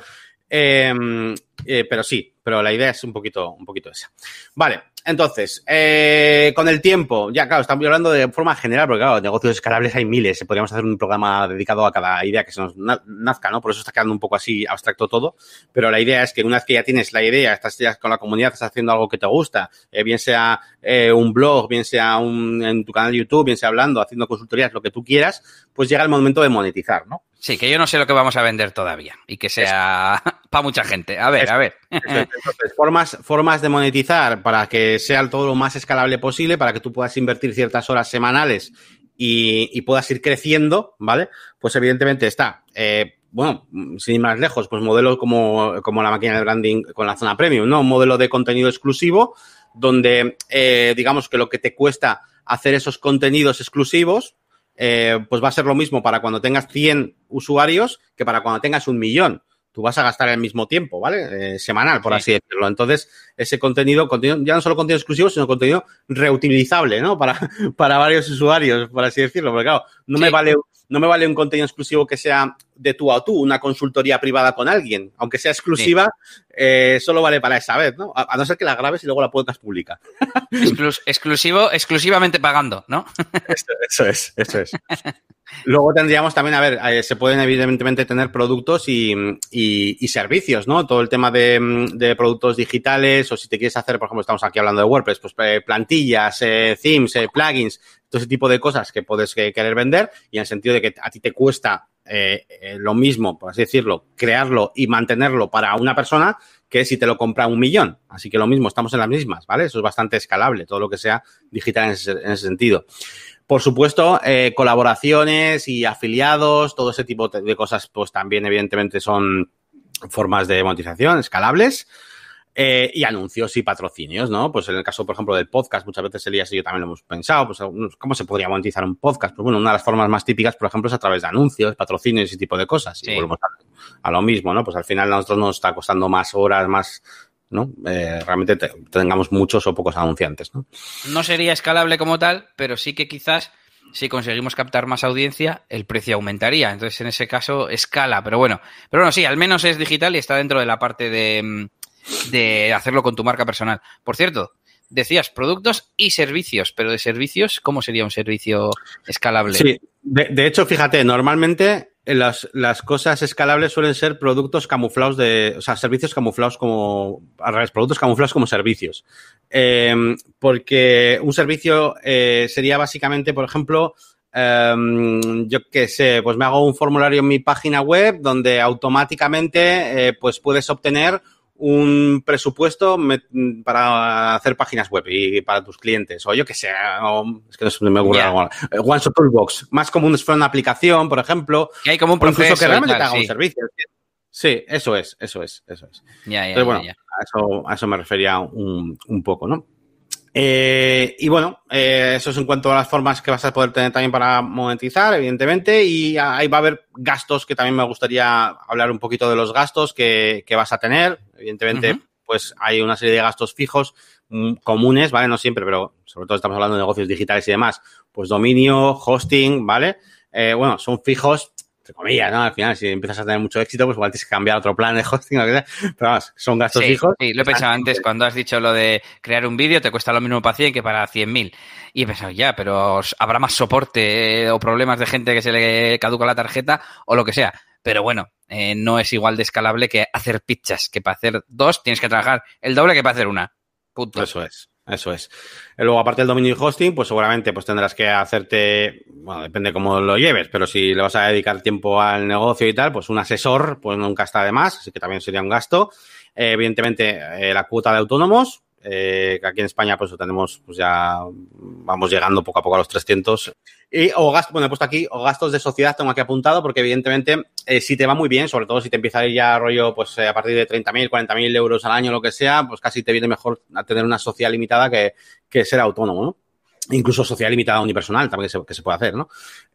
Em, eh, pero sí, pero la idea es un poquito, un poquito esa. Vale, entonces, eh, con el tiempo, ya claro, estamos hablando de forma general, porque claro, negocios escalables hay miles, podríamos hacer un programa dedicado a cada idea que se nos nazca, ¿no? Por eso está quedando un poco así abstracto todo, pero la idea es que una vez que ya tienes la idea, estás ya con la comunidad, estás haciendo algo que te gusta, eh, bien sea eh, un blog, bien sea un, en tu canal de YouTube, bien sea hablando, haciendo consultorías, lo que tú quieras, pues llega el momento de monetizar, ¿no? Sí, que yo no sé lo que vamos a vender todavía y que sea para mucha gente. A ver, a ver. Entonces, formas, formas de monetizar para que sea todo lo más escalable posible, para que tú puedas invertir ciertas horas semanales y, puedas ir creciendo, ¿vale? Pues evidentemente está, eh, bueno, sin ir más lejos, pues modelos como, como la máquina de branding con la zona premium, ¿no? Un modelo de contenido exclusivo donde, eh, digamos que lo que te cuesta hacer esos contenidos exclusivos, eh, pues va a ser lo mismo para cuando tengas 100 usuarios que para cuando tengas un millón. Tú vas a gastar el mismo tiempo, ¿vale? Eh, semanal, por así decirlo. Entonces, ese contenido, contenido, ya no solo contenido exclusivo, sino contenido reutilizable, ¿no? Para, para varios usuarios, por así decirlo. Porque claro, no me vale no me vale un contenido exclusivo que sea de tú a tú, una consultoría privada con alguien. Aunque sea exclusiva, eh, solo vale para esa vez, ¿no? A, no ser que la grabes y luego la puedas publicar. exclusivo, exclusivamente pagando, ¿no? eso, es, eso es. Luego tendríamos también, a ver, eh, se pueden evidentemente tener productos y, servicios, ¿no? Todo el tema de, productos digitales o si te quieres hacer, por ejemplo, estamos aquí hablando de WordPress, pues eh, plantillas, themes, plugins, todo ese tipo de cosas que puedes querer vender y en el sentido de que a ti te cuesta eh, eh, lo mismo, por así decirlo, crearlo y mantenerlo para una persona que si te lo compra un millón. Así que lo mismo, estamos en las mismas, ¿vale? Eso es bastante escalable, todo lo que sea digital en ese, sentido. Por supuesto, eh, colaboraciones y afiliados, todo ese tipo de cosas, pues también evidentemente son formas de monetización escalables. Eh, y anuncios y patrocinios, ¿no? Pues en el caso, por ejemplo, del podcast, muchas veces Elías y yo también lo hemos pensado, pues ¿cómo se podría monetizar un podcast? Pues bueno, una de las formas más típicas, por ejemplo, es a través de anuncios, patrocinios y ese tipo de cosas. Y volvemos a, lo mismo, ¿no? Pues al final a nosotros nos está costando más horas, más, ¿no? Eh, realmente tengamos muchos o pocos anunciantes, ¿no? No sería escalable como tal, pero sí que quizás si conseguimos captar más audiencia, el precio aumentaría. Entonces, en ese caso, escala. Pero bueno, pero bueno, sí, al menos es digital y está dentro de la parte de mm, de hacerlo con tu marca personal. Por cierto, decías productos y servicios, pero de servicios, ¿cómo sería un servicio escalable? Sí, de, hecho, fíjate, normalmente las, las, cosas escalables suelen ser productos camuflados de, o sea, servicios camuflados como, al revés, productos camuflados como servicios. Em, porque un servicio eh, sería básicamente, por ejemplo, em, yo qué sé, pues me hago un formulario en mi página web donde automáticamente, eh, pues puedes obtener un presupuesto para hacer páginas web y para tus clientes, o yo que sé, es que no se me ocurre algo. Eh, One Toolbox, más común es una aplicación, por ejemplo. Que hay como un proceso que realmente te haga un servicio. Sí, eso es, eso es, eso es. Entonces, bueno, A, eso, a eso me refería un, un poco, ¿no? Eh, y bueno, eh, eso es en cuanto a las formas que vas a poder tener también para monetizar, evidentemente, y ahí va a haber gastos que también me gustaría hablar un poquito de los gastos que, vas a tener. Evidentemente, pues hay una serie de gastos fijos mm, comunes, ¿vale? No siempre, pero sobre todo estamos hablando de negocios digitales y demás. Pues dominio, hosting, ¿vale? eh, bueno, son fijos, entre comillas, ¿no? Al final, si empiezas a tener mucho éxito, pues igual tienes que cambiar otro plan de hosting, lo que sea. Pero vamos, son gastos Sí, fijos. sí, lo he pensado antes, cuando has dicho lo de crear un vídeo te cuesta lo mismo para 100 que para 100.000. Y he pensado, ya, pero habrá más soporte eh, o problemas de gente que se le caduca la tarjeta o lo que sea. Pero bueno, eh, no es igual de escalable que hacer pizzas, que para hacer dos tienes que trabajar el doble que para hacer una. Punto. Eso es, eso es. Luego, aparte del dominio y hosting, pues seguramente pues tendrás que hacerte, bueno, depende cómo lo lleves, pero si le vas a dedicar tiempo al negocio y tal, pues un asesor, pues nunca está de más, así que también sería un gasto. Eh, evidentemente, eh, la cuota de autónomos, eh, aquí en España pues tenemos, pues ya vamos llegando poco a poco a los 300. Y, o gastos, bueno, he puesto aquí, o gastos de sociedad tengo aquí apuntado, porque evidentemente, eh, si te va muy bien, sobre todo si te empieza a ir ya rollo, pues eh, a partir de 30.000, 40.000 euros al año, lo que sea, pues casi te viene mejor a tener una sociedad limitada que, que ser autónomo, ¿no? Incluso sociedad limitada unipersonal también que se, que se puede hacer, ¿no?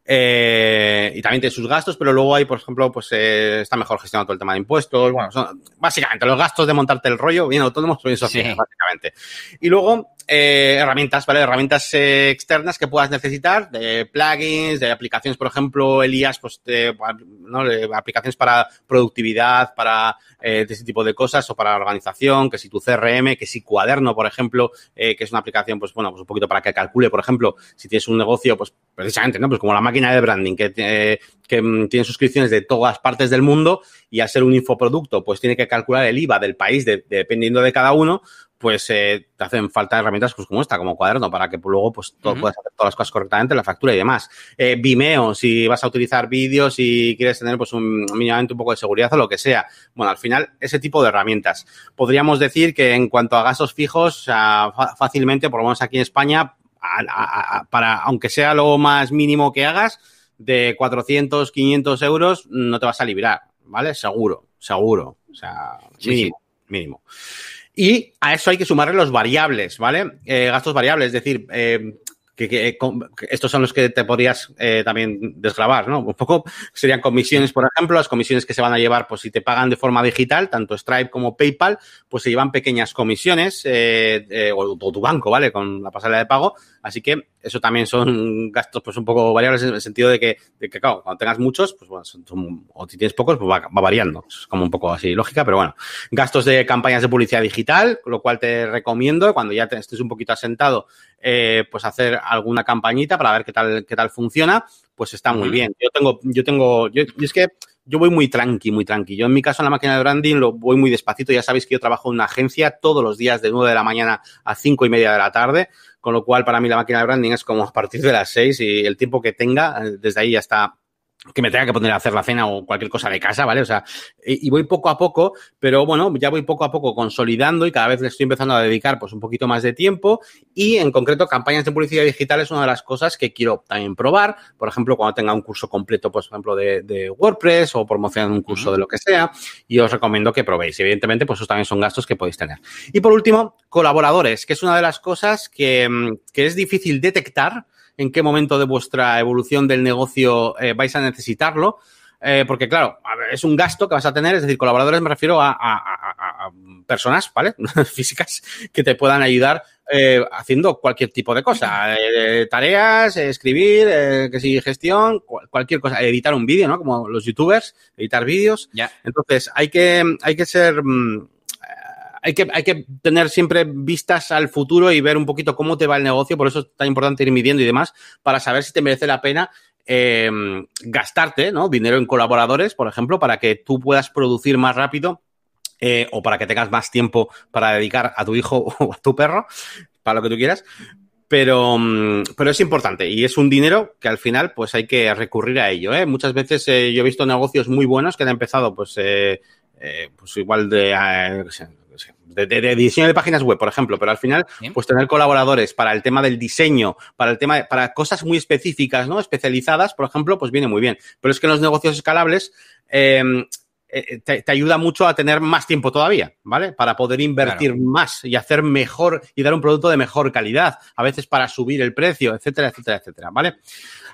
Eh, y también tiene sus gastos, pero luego hay, por ejemplo, pues eh, está mejor gestionado todo el tema de impuestos. Bueno, son básicamente los gastos de montarte el rollo, bien autónomos bien sociedad, Sí. básicamente. Y luego, eh, herramientas, ¿vale? Herramientas eh, externas que puedas necesitar, de plugins, de aplicaciones, por ejemplo, Elías, pues, de, ¿no? de aplicaciones para productividad, para eh, ese tipo de cosas, o para organización, que si tu CRM, que si Cuaderno, por ejemplo, eh, que es una aplicación, pues bueno, pues un poquito para que calcule, por ejemplo, si tienes un negocio, pues precisamente, ¿no? Pues como la máquina de branding, que, que mm, tiene suscripciones de todas partes del mundo y al ser un infoproducto, pues tiene que calcular el IVA del país de- dependiendo de cada uno, pues eh, te hacen falta herramientas pues como esta, como cuaderno, para que luego pues todo, puedas hacer todas las cosas correctamente, la factura y demás. Eh, Vimeo, si vas a utilizar vídeos y quieres tener pues un mínimamente un poco de seguridad o lo que sea. Bueno, al final, ese tipo de herramientas. Podríamos decir que en cuanto a gastos fijos, fácilmente, por lo menos aquí en España, a- a- a- para, aunque sea lo más mínimo que hagas, de 400, 500 euros, no te vas a librar, ¿vale? Seguro, seguro. O sea, Sí, mínimo, mínimo. Y a eso hay que sumarle los variables, ¿vale? Eh, gastos variables, es decir, eh, que, que- com- que estos son los que te podrías eh, también desgravar, ¿no? Un poco serían comisiones, por ejemplo, las comisiones que se van a llevar, pues si te pagan de forma digital, tanto Stripe como PayPal, pues se llevan pequeñas comisiones, eh, eh, o, tu banco, ¿vale? Con la pasarela de pago. Así que eso también son gastos, pues un poco variables en el sentido de que, de que claro, cuando tengas muchos, pues bueno, o si tienes pocos, pues va, va variando. Es como un poco así lógica, pero bueno. Gastos de campañas de publicidad digital, lo cual te recomiendo cuando ya estés un poquito asentado, eh, pues hacer alguna campañita para ver qué tal, qué tal funciona, pues está muy bien. Yo tengo, yo tengo, yo, es que yo voy muy tranqui, muy tranqui. Yo en mi caso en la máquina de branding lo voy muy despacito. Ya sabéis que yo trabajo en una agencia todos los días de 9 de la mañana a cinco y media de la tarde, con lo cual para mí la máquina de branding es como a partir de las 6 y el tiempo que tenga, eh, desde ahí ya está que me tenga que poner a hacer la cena o cualquier cosa de casa, ¿vale? O sea, y, voy poco a poco, pero bueno, ya voy poco a poco consolidando y cada vez le estoy empezando a dedicar pues un poquito más de tiempo y en concreto campañas de publicidad digital es una de las cosas que quiero también probar, por ejemplo, cuando tenga un curso completo, pues, por ejemplo, de, de WordPress o promocionar un curso de lo que sea y os recomiendo que probéis. Evidentemente, pues esos también son gastos que podéis tener. Y por último, colaboradores, que es una de las cosas que, mm, que es difícil detectar en qué momento de vuestra evolución del negocio eh, vais a necesitarlo. Eh, porque, claro, es un gasto que vas a tener, es decir, colaboradores me refiero a, a- a- a- a personas, ¿vale? Físicas que te puedan ayudar eh, haciendo cualquier tipo de cosa. Eh, tareas, escribir, que si gestión, cual- cualquier cosa. Editar un vídeo, ¿no? Como los youtubers, editar vídeos. Ya. Entonces, hay que, hay que ser. mm, Hay que, tener siempre vistas al futuro y ver un poquito cómo te va el negocio. Por eso es tan importante ir midiendo y demás, para saber si te merece la pena eh, gastarte ¿no? dinero en colaboradores, por ejemplo, para que tú puedas producir más rápido eh, o para que tengas más tiempo para dedicar a tu hijo o a tu perro, para lo que tú quieras. Pero, mm, pero es importante y es un dinero que al final pues hay que recurrir a ello. ¿eh? Muchas veces yo he visto negocios muy buenos que han empezado pues, pues igual de, eh, de, de- de diseño de páginas web, por ejemplo, pero al final Bien. pues tener colaboradores para el tema del diseño, para el tema de- para cosas muy específicas, ¿no? Especializadas, por ejemplo, pues viene muy bien. Pero es que en los negocios escalables eh, eh, te, te ayuda mucho a tener más tiempo todavía, ¿vale? Para poder invertir más y hacer mejor y dar un producto de mejor calidad, a veces para subir el precio, etcétera, etcétera, etcétera, ¿vale?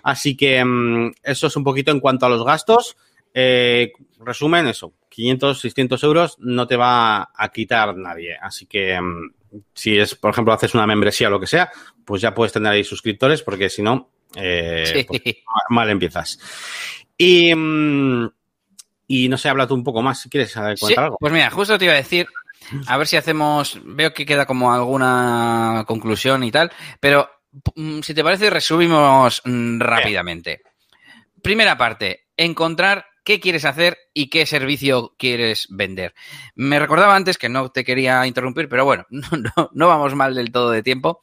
Así que mm, eso es un poquito en cuanto a los gastos. Eh, resumen, eso, 500, 600 euros no te va a quitar nadie. Así que mm, si es, por ejemplo, haces una membresía o lo que sea, pues ya puedes tener ahí suscriptores porque si no, eh, pues, mal empiezas. Y, mm, y no sé, habla tú un poco más si quieres contar algo. Pues mira, justo te iba a decir, a ver si hacemos, veo que queda como alguna conclusión y tal, pero mm, si te parece, resumimos rápidamente. Primera parte, encontrar qué quieres hacer y qué servicio quieres vender. Me recordaba antes que no te quería interrumpir, pero bueno, no, vamos mal del todo de tiempo.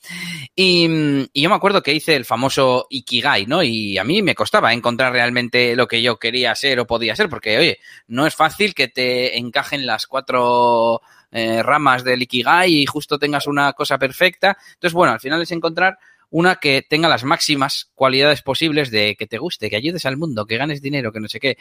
Y, yo me acuerdo que hice el famoso Ikigai, ¿no? Y a mí me costaba encontrar realmente lo que yo quería ser o podía ser, porque, oye, no es fácil que te encajen las cuatro eh, ramas del Ikigai y justo tengas una cosa perfecta. Entonces, bueno, al final es encontrar una que tenga las máximas cualidades posibles de que te guste, que ayudes al mundo, que ganes dinero, que no sé qué,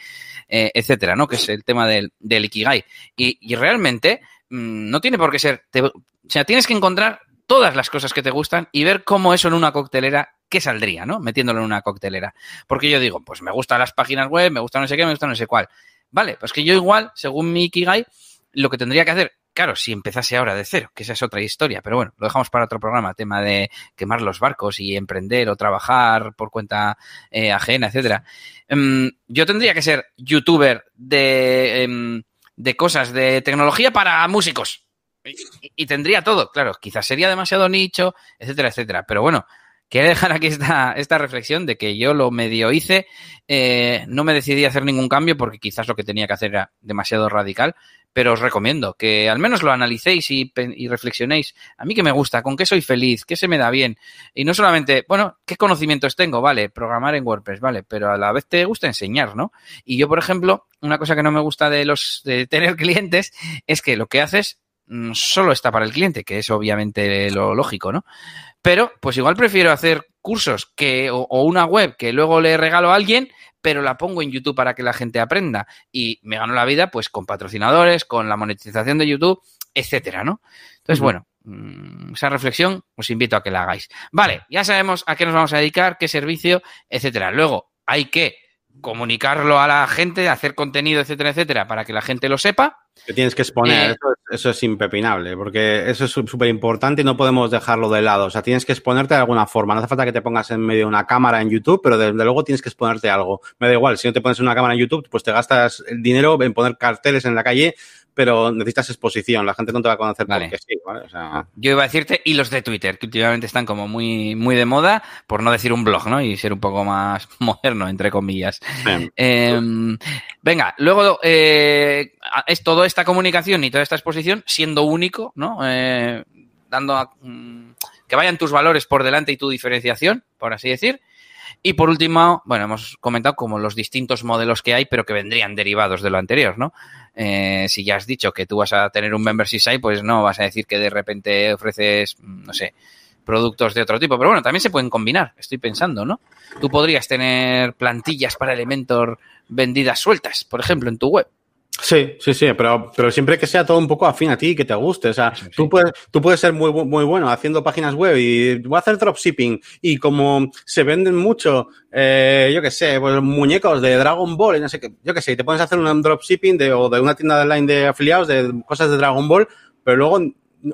eh, etcétera, ¿no? Que es el tema del, Ikigai. Y, realmente mm, no tiene por qué ser. o sea, tienes que encontrar todas las cosas que te gustan y ver cómo eso en una coctelera, qué saldría, ¿no? Metiéndolo en una coctelera. Porque yo digo, pues me gustan las páginas web, me gusta no sé qué, me gusta no sé cuál. Vale, pues que yo igual, según mi Ikigai, lo que tendría que hacer Claro, si empezase ahora de cero, que esa es otra historia, pero bueno, lo dejamos para otro programa, tema de quemar los barcos y emprender o trabajar por cuenta eh, ajena, etcétera. Em, yo tendría que ser youtuber de, em, de cosas de tecnología para músicos. Y, tendría todo, claro, quizás sería demasiado nicho, etcétera, etcétera. Pero bueno, quiero dejar aquí esta, esta reflexión de que yo lo medio hice, eh, no me decidí a hacer ningún cambio porque quizás lo que tenía que hacer era demasiado radical, pero os recomiendo que al menos lo analicéis y, reflexionéis. A mí que me gusta, con qué soy feliz, qué se me da bien. Y no solamente, bueno, qué conocimientos tengo, vale, programar en WordPress, vale, pero a la vez te gusta enseñar, ¿no? Y yo, por ejemplo, una cosa que no me gusta de los de tener clientes es que lo que haces mm, solo está para el cliente, que es obviamente lo lógico, ¿no? Pero, pues igual prefiero hacer cursos que, o una web que luego le regalo a alguien pero la pongo en YouTube para que la gente aprenda y me gano la vida pues con patrocinadores, con la monetización de YouTube, etcétera, ¿no? Entonces, bueno, mm, esa reflexión os invito a que la hagáis. Vale, ya sabemos a qué nos vamos a dedicar, qué servicio, etcétera. Luego hay que comunicarlo a la gente, hacer contenido, etcétera, etcétera, para que la gente lo sepa. Que tienes que exponer, eh, eso, es impepinable, porque eso es súper importante y no podemos dejarlo de lado. O sea, tienes que exponerte de alguna forma. No hace falta que te pongas en medio de una cámara en YouTube, pero desde luego tienes que exponerte algo. Me da igual, si no te pones una cámara en YouTube, pues te gastas el dinero en poner carteles en la calle pero necesitas exposición. La gente no te va a conocer vale. porque sí, ¿vale? O sea... Yo iba a decirte y los de Twitter, que últimamente están como muy, muy de moda, por no decir un blog, ¿no? Y ser un poco más moderno, entre comillas. Eh, venga, luego eh, es esta comunicación y toda esta exposición siendo único, ¿no? Eh, dando a, mm, que vayan tus valores por delante y tu diferenciación, por así decir. Y por último, bueno, hemos comentado como los distintos modelos que hay, pero que vendrían derivados de lo anterior, ¿no? Eh, si ya has dicho que tú vas a tener un membership site, pues no vas a decir que de repente ofreces, no sé, productos de otro tipo. Pero bueno, también se pueden combinar, estoy pensando, ¿no? Tú podrías tener plantillas para Elementor vendidas sueltas, por ejemplo, en tu web. Sí, sí, sí, pero, pero siempre que sea todo un poco afín a ti, que te guste. O sea, Tú, puedes, tú puedes ser muy, muy bueno haciendo páginas web y voy a hacer dropshipping y como se venden mucho, eh, yo qué sé, pues muñecos de Dragon Ball y no sé qué, yo qué sé, y te puedes hacer un dropshipping de, o de una tienda online de afiliados de cosas de Dragon Ball, pero luego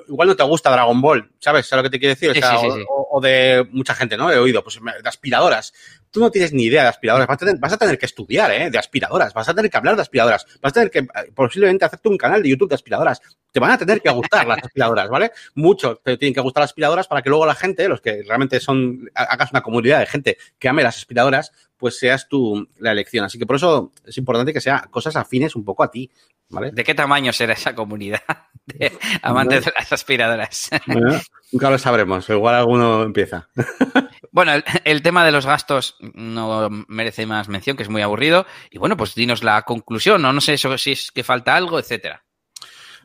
igual no te gusta Dragon Ball, ¿sabes? ¿Sabes lo que te quiero decir? O, sea, o, de mucha gente, ¿no? He oído, pues de aspiradoras tú no tienes ni idea de aspiradoras, vas a, tener, que estudiar, ¿eh? De aspiradoras, vas a tener que hablar de aspiradoras, vas a tener que eh, posiblemente hacerte un canal de YouTube de aspiradoras. Te van a tener que gustar las aspiradoras, ¿vale? Mucho te tienen que gustar las aspiradoras para que luego la gente, los que realmente son, hagas una comunidad de gente que ame las aspiradoras, pues seas tú la elección. Así que por eso es importante que sea cosas afines un poco a ti, ¿vale? ¿De qué tamaño será esa comunidad de amantes de las aspiradoras? nunca lo sabremos, igual alguno empieza. Bueno, el, tema de los gastos no merece más mención, que es muy aburrido. Y bueno, pues dinos la conclusión, ¿no? No sé si es que falta algo, etcétera.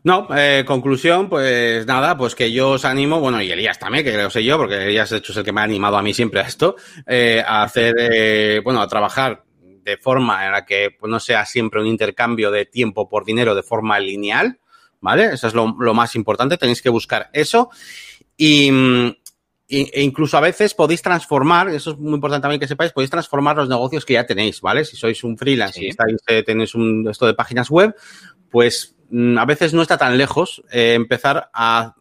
No, eh, conclusión, pues nada, pues que yo os animo, bueno, y Elías también, que lo sé yo, porque Elías de hecho es el que me ha animado a mí siempre a esto, eh, a hacer, eh, bueno, a trabajar de forma en la que pues, no sea siempre un intercambio de tiempo por dinero de forma lineal, ¿vale? Eso es lo, lo más importante, tenéis que buscar eso. Y, e incluso a veces podéis transformar, eso es muy importante también que sepáis, podéis transformar los negocios que ya tenéis, ¿vale? Si sois un freelance y estáis, eh, tenéis un, esto de páginas web, pues mm, a veces no está tan lejos eh, empezar a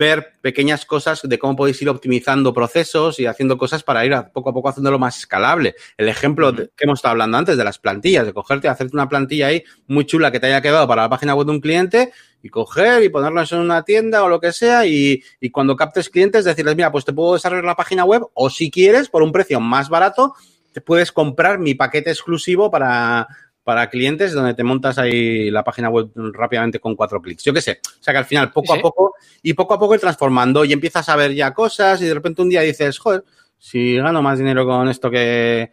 ver pequeñas cosas de cómo podéis ir optimizando procesos y haciendo cosas para ir a, poco a poco haciéndolo más escalable. El ejemplo que hemos estado hablando antes de las plantillas, de cogerte y hacerte una plantilla ahí muy chula que te haya quedado para la página web de un cliente y coger y ponerlo en una tienda o lo que sea y, y cuando captes clientes decirles, mira, pues te puedo desarrollar la página web o si quieres, por un precio más barato, te puedes comprar mi paquete exclusivo para, para clientes donde te montas ahí la página web rápidamente con cuatro clics. Yo qué sé. O sea que al final, poco ¿Sí? a poco, y poco a poco ir transformando y empiezas a ver ya cosas y de repente un día dices, joder, si gano más dinero con esto que,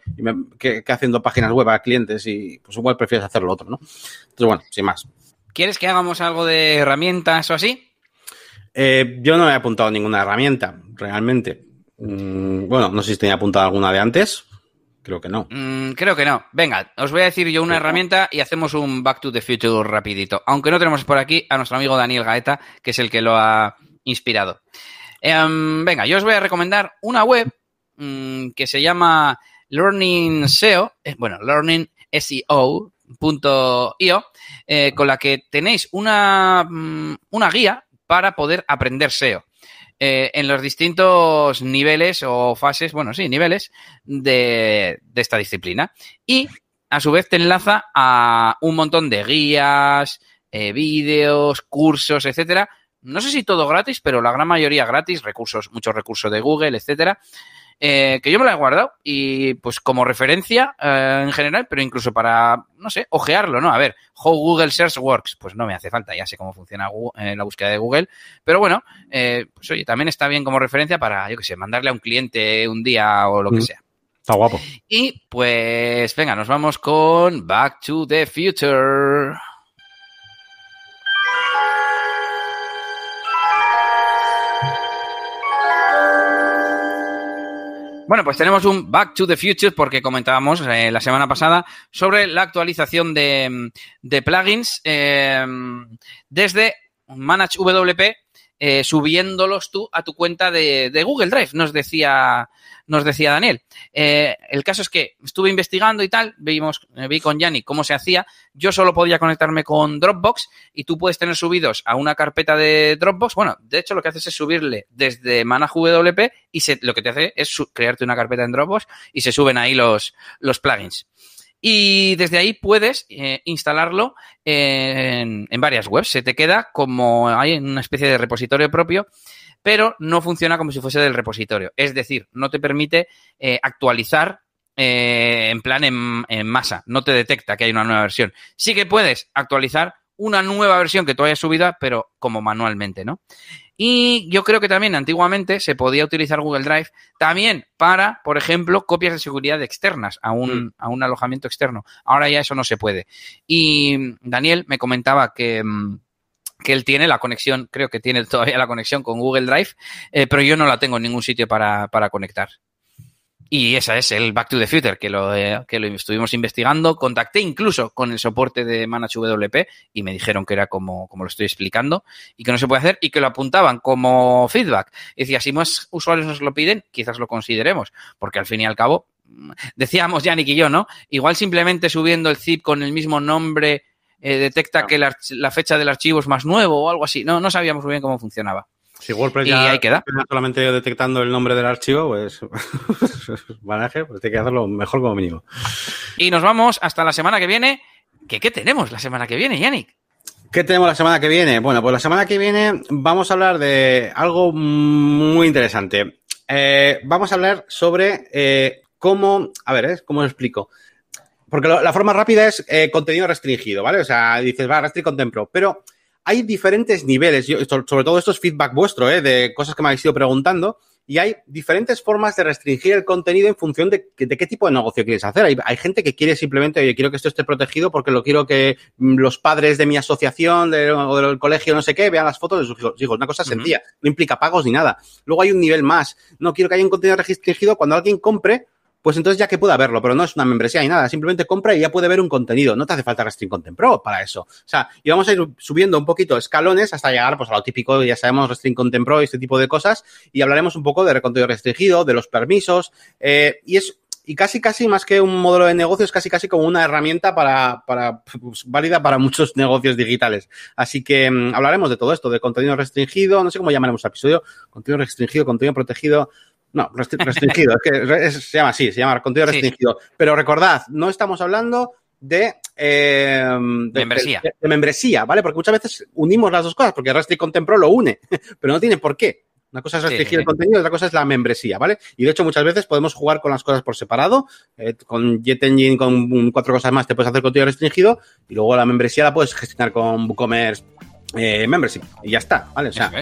que, que haciendo páginas web a clientes y pues igual prefieres hacer lo otro, ¿no? Entonces, bueno, sin más. ¿Quieres que hagamos algo de herramientas o así? Eh, yo no he apuntado ninguna herramienta, realmente. Mm, bueno, no sé si tenía apuntado alguna de antes. Creo que no. Mm, creo que no. Venga, os voy a decir yo una herramienta y hacemos un Back to the Future rapidito. Aunque no tenemos por aquí a nuestro amigo Daniel Gaeta, que es el que lo ha inspirado. Em, venga, yo os voy a recomendar una web mm, que se llama Learning SEO, eh, bueno, Learning SEO. .io, eh, con la que tenéis una, mm, una guía para poder aprender SEO. Eh, en los distintos niveles o fases, bueno, sí, niveles de, de, esta disciplina. Y a su vez te enlaza a un montón de guías, eh, vídeos, cursos, etcétera. No sé si todo gratis, pero la gran mayoría gratis, recursos, muchos recursos de Google, etcétera. Eh, que yo me la he guardado y pues como referencia eh, en general, pero incluso para, no sé, ojearlo, ¿no? A ver, How Google Search Works, pues no me hace falta, ya sé cómo funciona Google, eh, la búsqueda de Google, pero bueno, eh, pues oye, también está bien como referencia para, yo qué sé, mandarle a un cliente un día o lo que Mm. sea. Está guapo. Y pues venga, nos vamos con Back to the Future. Bueno, pues tenemos un Back to the Future porque comentábamos eh, la semana pasada sobre la actualización de, de plugins eh, desde ManageWP eh, subiéndolos tú a tu cuenta de, Google Drive, nos decía, nos decía Daniel. Eh, el caso es que estuve investigando y tal, vimos, eh, vi con Yanni cómo se hacía. Yo solo podía conectarme con Dropbox y tú puedes tener subidos a una carpeta de Dropbox. Bueno, de hecho lo que haces es subirle desde ManageWP y lo que te hace es crearte una carpeta en Dropbox y se suben ahí los, los plugins. Y desde ahí puedes eh, instalarlo en, en, varias webs. Se te queda como hay una especie de repositorio propio, pero no funciona como si fuese del repositorio. Es decir, no te permite eh, actualizar eh, en plan en, en, masa. No te detecta que hay una nueva versión. Sí que puedes actualizar una nueva versión que tú hayas subido, pero como manualmente, ¿no? Y yo creo que también antiguamente se podía utilizar Google Drive también para, por ejemplo, copias de seguridad externas a un, mm. a un alojamiento externo. Ahora ya eso no se puede. Y Daniel me comentaba que, mm, que él tiene la conexión, creo que tiene todavía la conexión con Google Drive, eh, pero yo no la tengo en ningún sitio para, para conectar. Y esa es el Back to the Future, que lo, eh, que lo estuvimos investigando. Contacté incluso con el soporte de ManageWP y me dijeron que era como, como lo estoy explicando y que no se puede hacer y que lo apuntaban como feedback. Y decía, si más usuarios nos lo piden, quizás lo consideremos, porque al fin y al cabo, decíamos Yannick y yo, ¿no? Igual simplemente subiendo el zip con el mismo nombre eh, detecta que la, la, fecha del archivo es más nuevo o algo así. No, no sabíamos muy bien cómo funcionaba. Si WordPress y ya ahí queda. solamente detectando el nombre del archivo, pues banaje, pues hay que hacerlo mejor como mínimo. Y nos vamos hasta la semana que viene. ¿Qué, qué tenemos la semana que viene, Yannick? ¿Qué tenemos la semana que viene? Bueno, pues la semana que viene vamos a hablar de algo muy interesante. Eh, vamos a hablar sobre eh, cómo, a ver, ¿eh? ¿cómo lo explico? Porque lo, la forma rápida es eh, contenido restringido, ¿vale? O sea, dices, va, restring content pro, pero hay diferentes niveles, yo, sobre todo esto es feedback vuestro, ¿eh? de cosas que me habéis ido preguntando, y hay diferentes formas de restringir el contenido en función de, de qué tipo de negocio quieres hacer. Hay, hay, gente que quiere simplemente, oye, quiero que esto esté protegido porque lo quiero que mm, los padres de mi asociación de, o del colegio, no sé qué, vean las fotos de sus hijos. Una cosa sencilla, uh -huh. no implica pagos ni nada. Luego hay un nivel más. No quiero que haya un contenido restringido cuando alguien compre pues entonces ya que pueda verlo, pero no es una membresía ni nada, simplemente compra y ya puede ver un contenido, no te hace falta Restring Content Pro para eso. O sea, y vamos a ir subiendo un poquito escalones hasta llegar pues a lo típico, ya sabemos, Restring Content Pro y este tipo de cosas, y hablaremos un poco de contenido restringido, de los permisos, eh, y es y casi, casi más que un modelo de negocio, es casi, casi como una herramienta para, para pues, válida para muchos negocios digitales. Así que mm, hablaremos de todo esto, de contenido restringido, no sé cómo llamaremos el episodio, contenido restringido, contenido protegido. No, restringido, es que se llama así, se llama contenido restringido. Pero recordad, no estamos hablando de, eh, membresía. De, membresía, ¿vale? Porque muchas veces unimos las dos cosas, porque Restrict Contempro lo une, pero no tiene por qué. Una cosa es restringir el contenido, otra cosa es la membresía, ¿vale? Y de hecho, muchas veces podemos jugar con las cosas por separado. Eh, con JetEngine, con cuatro cosas más, te puedes hacer contenido restringido y luego la membresía la puedes gestionar con WooCommerce eh, Membership. Y ya está, ¿vale? O sea,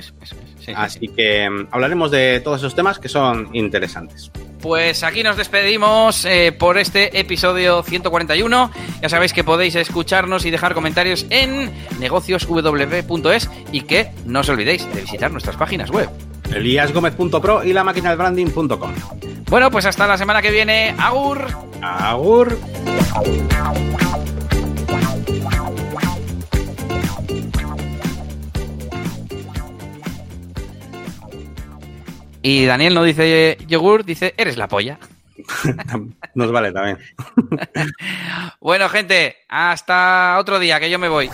así que mm, hablaremos de todos esos temas que son interesantes. Pues aquí nos despedimos eh, por este episodio 141. Ya sabéis que podéis escucharnos y dejar comentarios en negociosw.es y que no os olvidéis de visitar nuestras páginas web. Eliasgomez.pro y la máquina del branding.com. Bueno, pues hasta la semana que viene. Agur. Agur. Y Daniel no dice yogur, dice eres la polla. Nos vale también. bueno, gente, hasta otro día, que yo me voy.